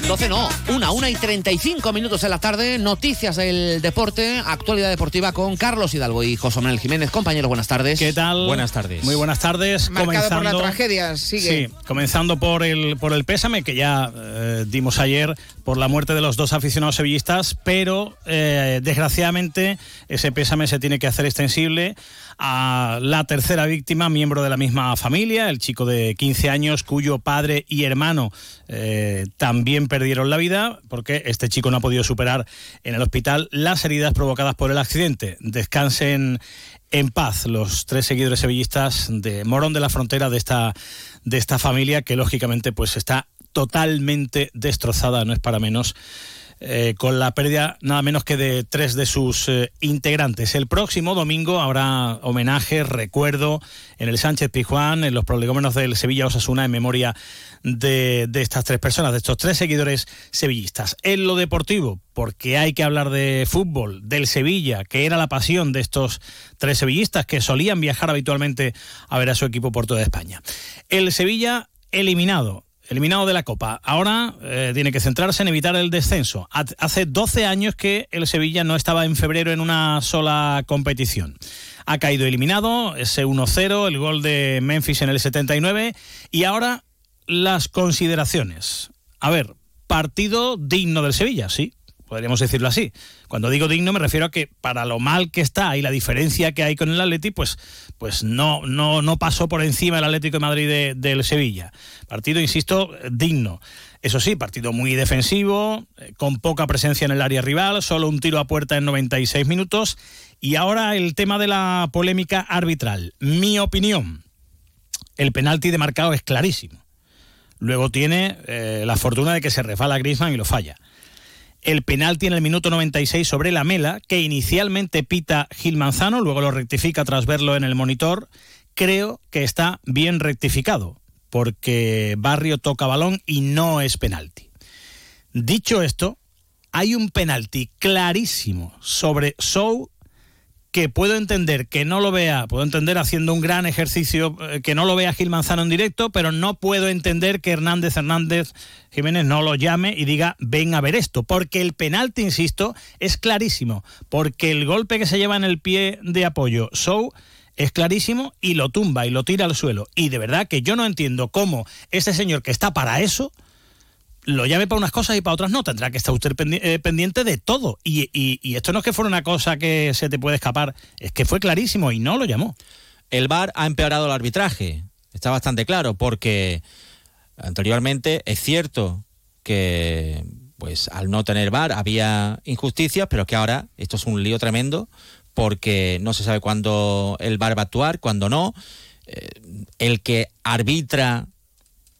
12 no, una, una y 35 minutos en la tarde, noticias del deporte, actualidad deportiva con Carlos Hidalgo y José Manuel Jiménez. Compañeros, buenas tardes. ¿Qué tal? Buenas tardes. Muy buenas tardes. Marcado por la comenzando, tragedia, sigue. Sí, comenzando por el, por el pésame que ya eh, dimos ayer por la muerte de los dos aficionados sevillistas, pero eh, desgraciadamente ese pésame se tiene que hacer extensible a la tercera víctima, miembro de la misma familia, el chico de 15 años cuyo padre y hermano eh, también perdieron la vida porque este chico no ha podido superar en el hospital las heridas provocadas por el accidente. Descansen en paz los tres seguidores sevillistas de Morón de la Frontera de esta, de esta familia que lógicamente pues está totalmente destrozada, no es para menos. eh, con la pérdida nada menos que de tres de sus eh, integrantes. El próximo domingo habrá homenaje, recuerdo en el Sánchez Pizjuán, en los prolegómenos del Sevilla Osasuna, en memoria de, de estas tres personas, de estos tres seguidores sevillistas. En lo deportivo, porque hay que hablar de fútbol, del Sevilla, que era la pasión de estos tres sevillistas que solían viajar habitualmente a ver a su equipo por toda España. El Sevilla eliminado eliminado de la Copa. Ahora eh, tiene que centrarse en evitar el descenso. Ha- Hace 12 años que el Sevilla no estaba en febrero en una sola competición. Ha caído eliminado, ese 1-0, el gol de Memphis en el 79 y ahora las consideraciones. A ver, partido digno del Sevilla, sí, podríamos decirlo así. Cuando digo digno me refiero a que para lo mal que está y la diferencia que hay con el Atleti, pues, pues no, no, no pasó por encima el Atlético de Madrid de- del Sevilla. Partido, insisto, digno. Eso sí, partido muy defensivo, eh, con poca presencia en el área rival, solo un tiro a puerta en 96 minutos. Y ahora el tema de la polémica arbitral. Mi opinión, el penalti de marcado es clarísimo. Luego tiene eh, la fortuna de que se resbala Griezmann y lo falla. El penalti en el minuto 96 sobre la Mela, que inicialmente pita Gil Manzano, luego lo rectifica tras verlo en el monitor, creo que está bien rectificado, porque Barrio toca balón y no es penalti. Dicho esto, hay un penalti clarísimo sobre Sou que puedo entender que no lo vea, puedo entender haciendo un gran ejercicio eh, que no lo vea Gil Manzano en directo, pero no puedo entender que Hernández Hernández Jiménez no lo llame y diga ven a ver esto, porque el penalti, insisto, es clarísimo, porque el golpe que se lleva en el pie de apoyo Sou es clarísimo y lo tumba y lo tira al suelo. Y de verdad que yo no entiendo cómo este señor que está para eso lo llame para unas cosas y para otras no. Tendrá que estar usted eh, pendiente de todo. Y esto no es que fuera una cosa que se te puede escapar, es que fue clarísimo y no lo llamó. El VAR ha empeorado el arbitraje. Está bastante claro, porque anteriormente es cierto que pues al no tener VAR había injusticias, pero que ahora esto es un lío tremendo porque no se sabe cuándo el VAR va a actuar, cuándo no. Eh, el que arbitra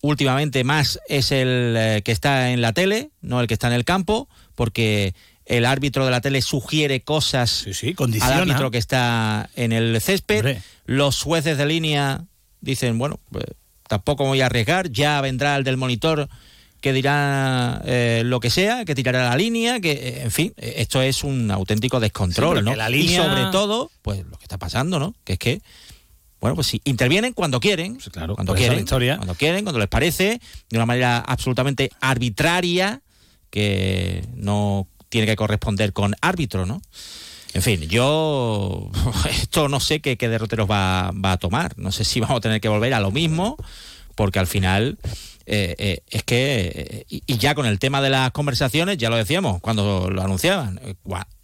últimamente más es el eh, que está en la tele, no el que está en el campo, porque el árbitro de la tele sugiere cosas al condiciona. árbitro que está en el césped. Los jueces de línea dicen, bueno, pues, tampoco voy a arriesgar, ya vendrá el del monitor que dirá eh, lo que sea, que tirará la línea, que, eh, en fin, esto es un auténtico descontrol, Sí, ¿no? la línea- Y sobre todo, pues lo que está pasando, ¿no? Que es que, bueno, pues sí, intervienen cuando quieren, cuando pues es la quieren, historia. cuando quieren, cuando les parece, de una manera absolutamente arbitraria, que no tiene que corresponder con árbitro, ¿no? En fin, yo esto no sé qué, qué derroteros va, va a tomar. No sé si vamos a tener que volver a lo mismo, porque al final eh, eh, es que, eh, y, y ya con el tema de las conversaciones, ya lo decíamos cuando lo anunciaban,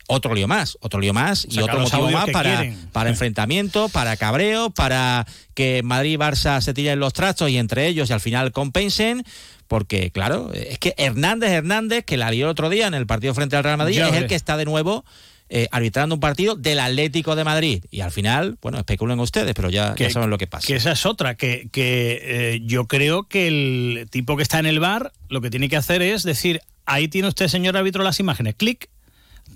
otro lío más, otro lío más y otro motivo más para, quieren. para enfrentamiento, para cabreo, para que Madrid y Barça se tiren los trastos y entre ellos y al final compensen. Porque, claro, es que Hernández Hernández, que la lió el otro día en el partido frente al Real Madrid, es el que está de nuevo eh, arbitrando un partido del Atlético de Madrid. Y al final, bueno, especulen ustedes, pero ya, ya saben lo que pasa. Que esa es otra, que, que eh, yo creo que el tipo que está en el bar lo que tiene que hacer es decir, ahí tiene usted, señor árbitro, las imágenes, clic,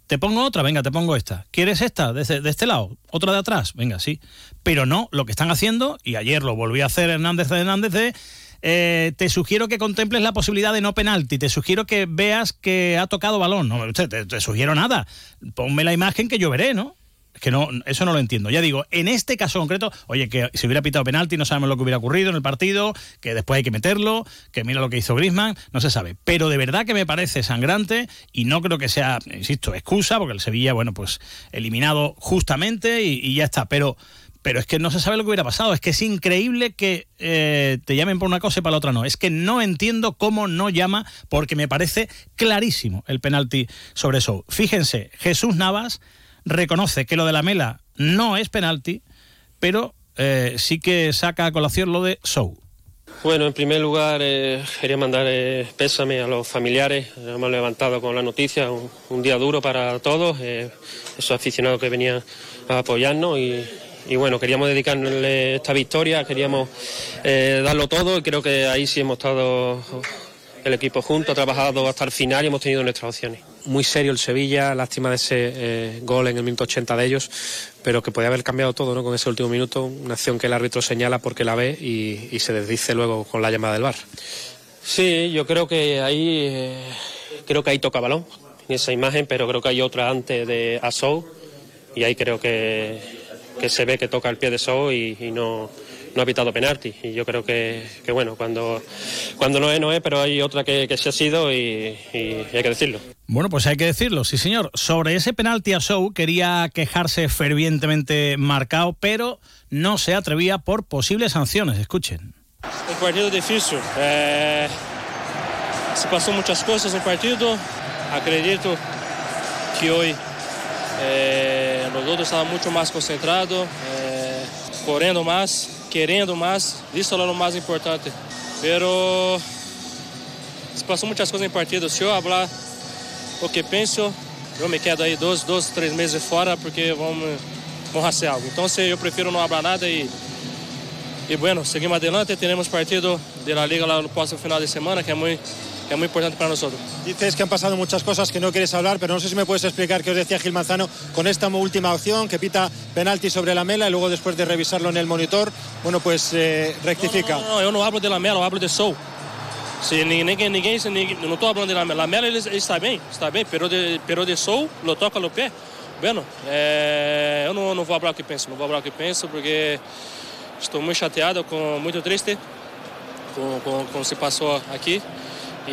te pongo otra, venga, te pongo esta. ¿Quieres esta? De, de este lado, otra de atrás, venga, sí. Pero no, lo que están haciendo, y ayer lo volvió a hacer Hernández Hernández, de, eh, te sugiero que contemples la posibilidad de no penalti, te sugiero que veas que ha tocado balón. No, usted, te, te sugiero nada. Ponme la imagen que yo veré, ¿no? Que no, eso no lo entiendo. Ya digo, en este caso concreto, oye, que si hubiera pitado penalti, no sabemos lo que hubiera ocurrido en el partido, que después hay que meterlo, que mira lo que hizo Griezmann, no se sabe. Pero de verdad que me parece sangrante y no creo que sea, insisto, excusa, porque el Sevilla, bueno, pues eliminado justamente y, y ya está. Pero, pero es que no se sabe lo que hubiera pasado. Es que es increíble que eh, te llamen por una cosa y para la otra no. Es que no entiendo cómo no llama, porque me parece clarísimo el penalti sobre eso. Fíjense, Jesús Navas reconoce que lo de la mela no es penalti, pero eh, sí que saca a colación lo de Sou. Bueno, en primer lugar, eh, quería mandar eh, pésame a los familiares. Hemos levantado con la noticia, un, día duro para todos, eh, esos aficionados que venían a apoyarnos y, bueno, queríamos dedicarle esta victoria, queríamos darlo todo y creo que ahí sí hemos estado el equipo junto, ha trabajado hasta el final y hemos tenido nuestras opciones. Muy serio el Sevilla, lástima de ese eh, gol en el minuto 80 de ellos, pero que podía haber cambiado todo ¿no? con ese último minuto, una acción que el árbitro señala porque la ve y, se desdice luego con la llamada del VAR. Sí, yo creo que ahí eh, creo que ahí toca balón en esa imagen, pero creo que hay otra antes de Asou y ahí creo que, que se ve que toca el pie de Sou y, y no, no ha pitado penalti. Y yo creo que, que bueno, cuando, cuando no es, no es, pero hay otra que, que sí ha sido y, y hay que decirlo. Bueno, pues hay que decirlo, sí señor. Sobre ese penalti a Sou quería quejarse fervientemente marcado, pero no se atrevía por posibles sanciones. Escuchen. Un partido difícil. Eh, se pasó muchas cosas en el partido. Acredito que hoy eh, los dos estaban mucho más concentrados, eh, corriendo más, queriendo más. Eso era lo más importante. Pero se pasó muchas cosas en el partido. Si yo hablar lo que pienso, yo me quedo ahí dos, dos, tres meses fuera porque vamos, vamos a hacer algo. Entonces yo prefiero no hablar nada y y bueno, seguimos adelante, tenemos partido de la liga el próximo final de semana que es muy, que es muy importante para nosotros. Dices que han pasado muchas cosas que no quieres hablar, pero no sé si me puedes explicar qué os decía Gil Manzano con esta última opción que pita penalti sobre la mela y luego después de revisarlo en el monitor, bueno, pues eh, rectifica. No, no, eu não hablo de Lamela, eu hablo de Sou. Se ninguém, ninguém, ninguém, não estou falando de Lamela. Lamela ele, ele está bem, está bem, pero de, pero de Sou, lo toca no pé. Bueno, é, eu não, não vou falar o que penso, não vou falar o que penso porque estou muito chateado, com, muito triste com o que se passou aqui.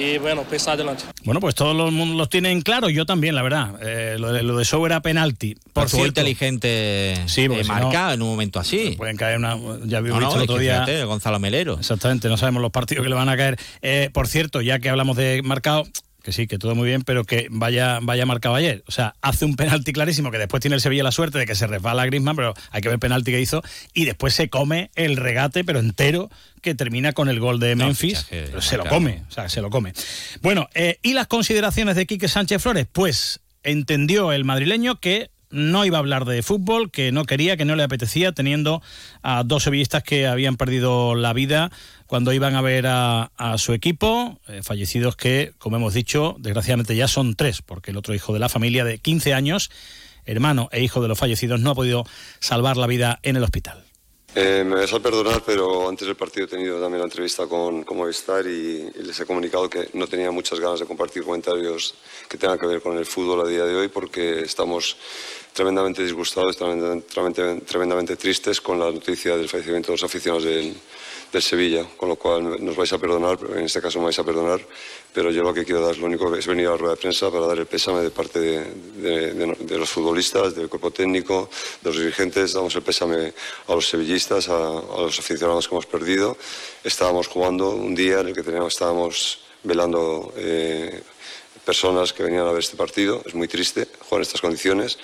Y bueno, pensar adelante. Bueno, pues todos los mundos los tienen claros, yo también, la verdad. Eh, lo, de, lo de Sou era penalti. Por cierto, inteligente Sí, eh, si no, en un momento así. Pueden caer una. Ya vimos No, no, el otro día. fíjate, Gonzalo Melero. Exactamente, no sabemos los partidos que le van a caer. Eh, por cierto, ya que hablamos de marcado, que sí, que todo muy bien, pero que vaya, vaya marcado ayer. O sea, hace un penalti clarísimo que después tiene el Sevilla la suerte de que se resbala a Griezmann, pero hay que ver el penalti que hizo. Y después se come el regate, pero entero, que termina con el gol de Memphis. Pero se lo come, o sea, se lo come. Bueno, eh, ¿y las consideraciones de Quique Sánchez Flores? Pues entendió el madrileño que no iba a hablar de fútbol, que no quería, que no le apetecía, teniendo a dos sevillistas que habían perdido la vida cuando iban a ver a, su equipo, eh, fallecidos que, como hemos dicho, desgraciadamente ya son tres, porque el otro hijo de la familia de 15 años, hermano e hijo de los fallecidos, no ha podido salvar la vida en el hospital. Eh, me vais a perdonar, pero antes del partido he tenido también la entrevista con, con Movistar y, les he comunicado que no tenía muchas ganas de compartir comentarios que tengan que ver con el fútbol a día de hoy porque estamos tremendamente disgustados, tremendamente, tremendamente- tremendamente tristes con la noticia del fallecimiento de los aficionados del, del Sevilla, con lo cual nos vais a perdonar, en este caso me vais a perdonar, pero yo lo que quiero dar, lo único que es venir a la rueda de prensa para dar el pésame de parte de, de- de- de los futbolistas, del cuerpo técnico, de los dirigentes, damos el pésame a los sevillistas, a, a los aficionados que hemos perdido. Estábamos jugando un día en el que teníamos, estábamos velando eh, personas que venían a ver este partido. Es muy triste jugar en estas condiciones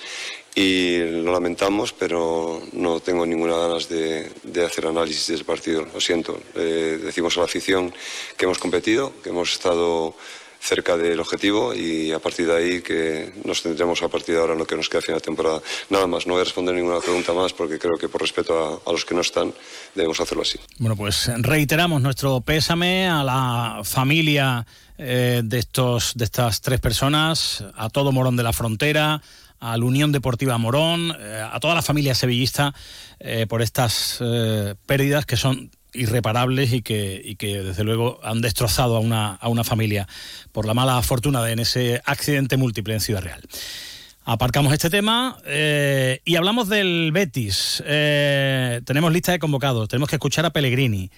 y lo lamentamos, pero no tengo ninguna ganas de, de hacer análisis del partido. Lo siento. Decimos a la afición que hemos competido, que hemos estado cerca del objetivo y a partir de ahí que nos tendremos a partir de ahora en lo que nos queda a final de temporada. Nada más, no voy a responder ninguna pregunta más porque creo que por respeto a, a los que no están debemos hacerlo así. Bueno, pues reiteramos nuestro pésame a la familia eh, de, estos, de estas tres personas, a todo Morón de la Frontera, a la Unión Deportiva Morón, eh, a toda la familia sevillista eh, por estas eh, pérdidas que son irreparables y que, desde luego han destrozado a una, a una familia por la mala fortuna de en ese accidente múltiple en Ciudad Real. Aparcamos este tema y hablamos del Betis. Tenemos lista de convocados, tenemos que escuchar a Pellegrini,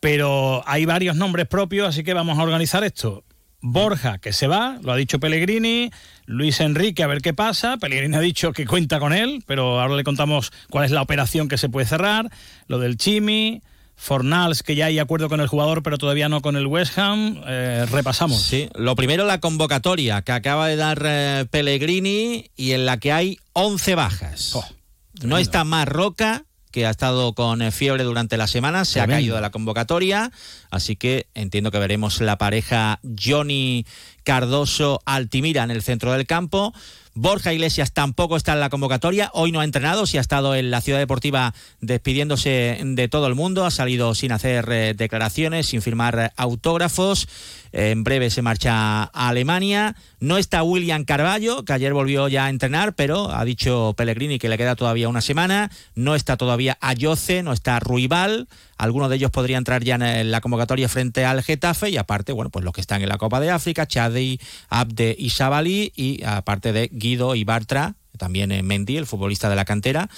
pero hay varios nombres propios, así que vamos a organizar esto. Borja, que se va, lo ha dicho Pellegrini, Luis Enrique, a ver qué pasa, Pellegrini ha dicho que cuenta con él, pero ahora le contamos cuál es la operación que se puede cerrar, lo del Chimi, Fornals, que ya hay acuerdo con el jugador, pero todavía no con el West Ham, eh, repasamos. Sí, lo primero la convocatoria que acaba de dar eh, Pellegrini y en la que hay 11 bajas. no está Marroca, que ha estado con eh, fiebre durante la semana, se ha caído de la convocatoria, así que entiendo que veremos la pareja Johnny Cardoso Altimira en el centro del campo. Borja Iglesias tampoco está en la convocatoria, hoy no ha entrenado, sí ha estado en la ciudad deportiva despidiéndose de todo el mundo, ha salido sin hacer eh, declaraciones, sin firmar eh, autógrafos. En breve se marcha a Alemania. No está William Carballo, que ayer volvió ya a entrenar, pero ha dicho Pellegrini que le queda todavía una semana. No está todavía Ayoce, no está Ruibal. Algunos de ellos podrían entrar ya en la convocatoria frente al Getafe. Y aparte, bueno, pues los que están en la Copa de África, Chadi, Abde y Sabali. Y aparte de Guido y Bartra, también eh, Mendy, el futbolista de la cantera,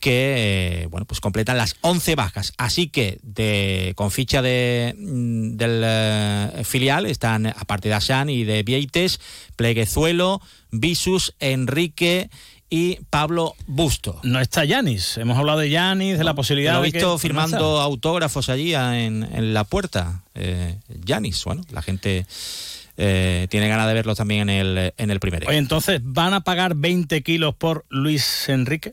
que eh, bueno, pues completan las 11 bajas. Así que de, con ficha de, mm, del eh, filial están, aparte de Asan y de Vieites, Pleguezuelo, Visus, Enrique y Pablo Busto. No está Yanis, hemos hablado de Yanis, de la posibilidad Lo he de que- visto firmando autógrafos allí en, en la puerta. Yanis, bueno, la gente eh, tiene ganas de verlo también en el, en el primer Oye, entonces, ¿van a pagar 20 kilos por Luis Enrique?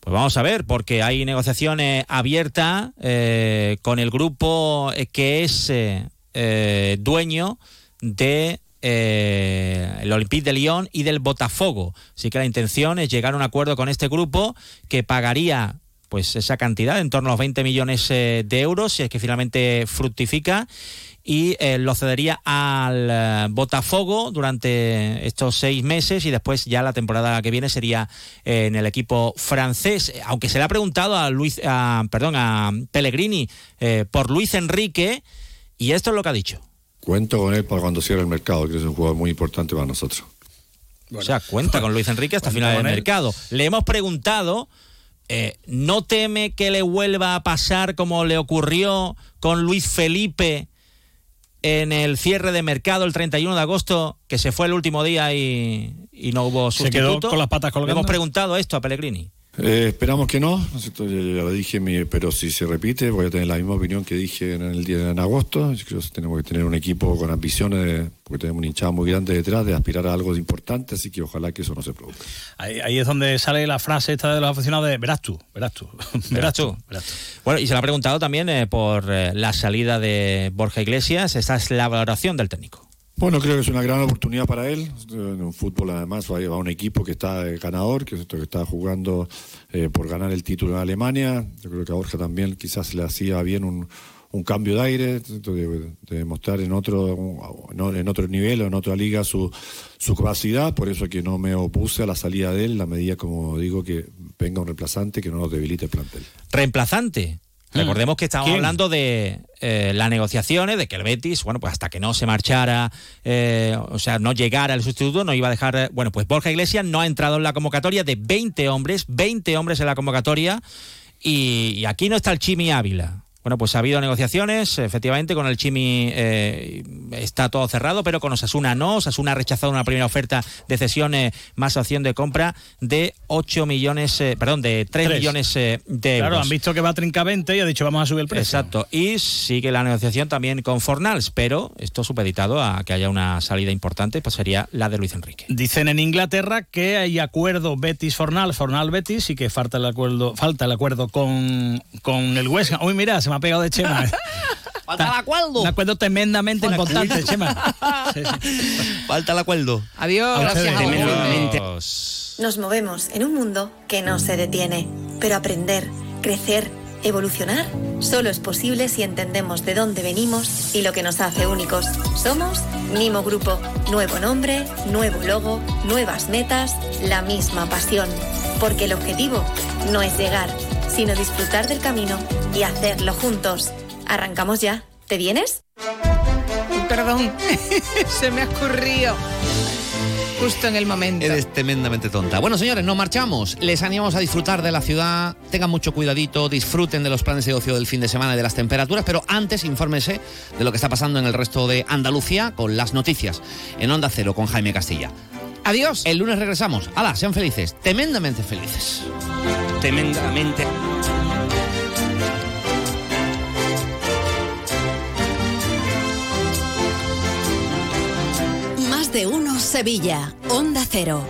Pues vamos a ver, porque hay negociaciones abiertas eh, con el grupo que es eh, eh, dueño de eh, el Olympique de Lyon y del Botafogo. Así que la intención es llegar a un acuerdo con este grupo que pagaría pues esa cantidad, en torno a los 20 millones eh, de euros, si es que finalmente fructifica y eh, lo cedería al eh, Botafogo durante estos seis meses y después ya la temporada que viene sería eh, en el equipo francés. Aunque se le ha preguntado a Luis, a- perdón, a Pellegrini eh, por Luis Enrique y esto es lo que ha dicho. Cuento con él para cuando cierre el mercado, que es un jugador muy importante para nosotros. O sea, cuenta con Luis Enrique hasta final del mercado. Le hemos preguntado, eh, ¿no teme que le vuelva a pasar como le ocurrió con Luis Felipe en el cierre de mercado el 31 de agosto, que se fue el último día y, y no hubo Se quedó sustituto? con las patas Le colgando. hemos preguntado esto a Pellegrini. Eh, esperamos que no, ya, ya lo dije, mi- pero si se repite voy a tener la misma opinión que dije en el día en agosto. Yo creo que tenemos que tener un equipo con ambiciones, de- porque tenemos un hinchado muy grande detrás, de aspirar a algo de importante, así que ojalá que eso no se produzca. Ahí, ahí es donde sale la frase esta de los aficionados de verás tú, verás tú, verás tú. verás tú. Bueno, y se le ha preguntado también eh, por eh, la salida de Borja Iglesias. Esta es la valoración del técnico. Bueno, creo que es una gran oportunidad para él. En un fútbol, además, va a un equipo que está ganador, que, está jugando eh, por ganar el título en Alemania. Yo creo que a Borja también quizás le hacía bien un, un cambio de aire, de, de mostrar en otro, en otro nivel o en otra liga su, su capacidad, por eso que no me opuse a la salida de él, la medida, como digo, que venga un reemplazante que no nos debilite el plantel. Reemplazante. Recordemos que estábamos ¿Quién? hablando de eh, las negociaciones, de que el Betis, bueno, pues hasta que no se marchara, eh, o sea, no llegara el sustituto, no iba a dejar. eh, bueno, pues Borja Iglesias no ha entrado en la convocatoria de 20 hombres, 20 hombres en la convocatoria, y, y aquí no está el Chimi Ávila. Bueno, pues ha habido negociaciones, efectivamente, con el Chimi eh, está todo cerrado, pero con Osasuna no. Osasuna ha rechazado una primera oferta de cesión eh, más opción de compra de 8 millones, eh, perdón, de 3, Tres. millones eh, de euros. Claro, han visto que va a trincavente y ha dicho vamos a subir el precio. Exacto. Y sigue la negociación también con Fornals, pero esto supeditado a que haya una salida importante, pues sería la de Luis Enrique. Dicen en Inglaterra que hay acuerdo Betis Fornal, Fornal Betis y que falta el acuerdo, falta el acuerdo con, con el West Ham. Uy, mira, se me ha pegado de Chema. Falta el acuerdo. Un acuerdo tremendamente aquí. importante, Chema. Falta el acuerdo. Adiós. Gracias. Tremendamente. Nos movemos en un mundo que no se detiene, pero aprender, crecer, evolucionar, solo es posible si entendemos de dónde venimos y lo que nos hace únicos. Somos Nimo Grupo. Nuevo nombre, nuevo logo, nuevas metas, la misma pasión. Porque el objetivo no es llegar, sino disfrutar del camino y hacerlo juntos. Arrancamos ya. ¿Te vienes? Perdón, se me ha escurrido. Justo en el momento. Eres tremendamente tonta. Bueno, señores, nos marchamos. Les animamos a disfrutar de la ciudad. Tengan mucho cuidadito, disfruten de los planes de ocio del fin de semana y de las temperaturas, pero antes infórmense de lo que está pasando en el resto de Andalucía con las noticias en Onda Cero con Jaime Castilla. Adiós. El lunes regresamos. ¡Hala! Sean felices. Tremendamente felices. Tremendamente. Más de uno Sevilla. Onda Cero.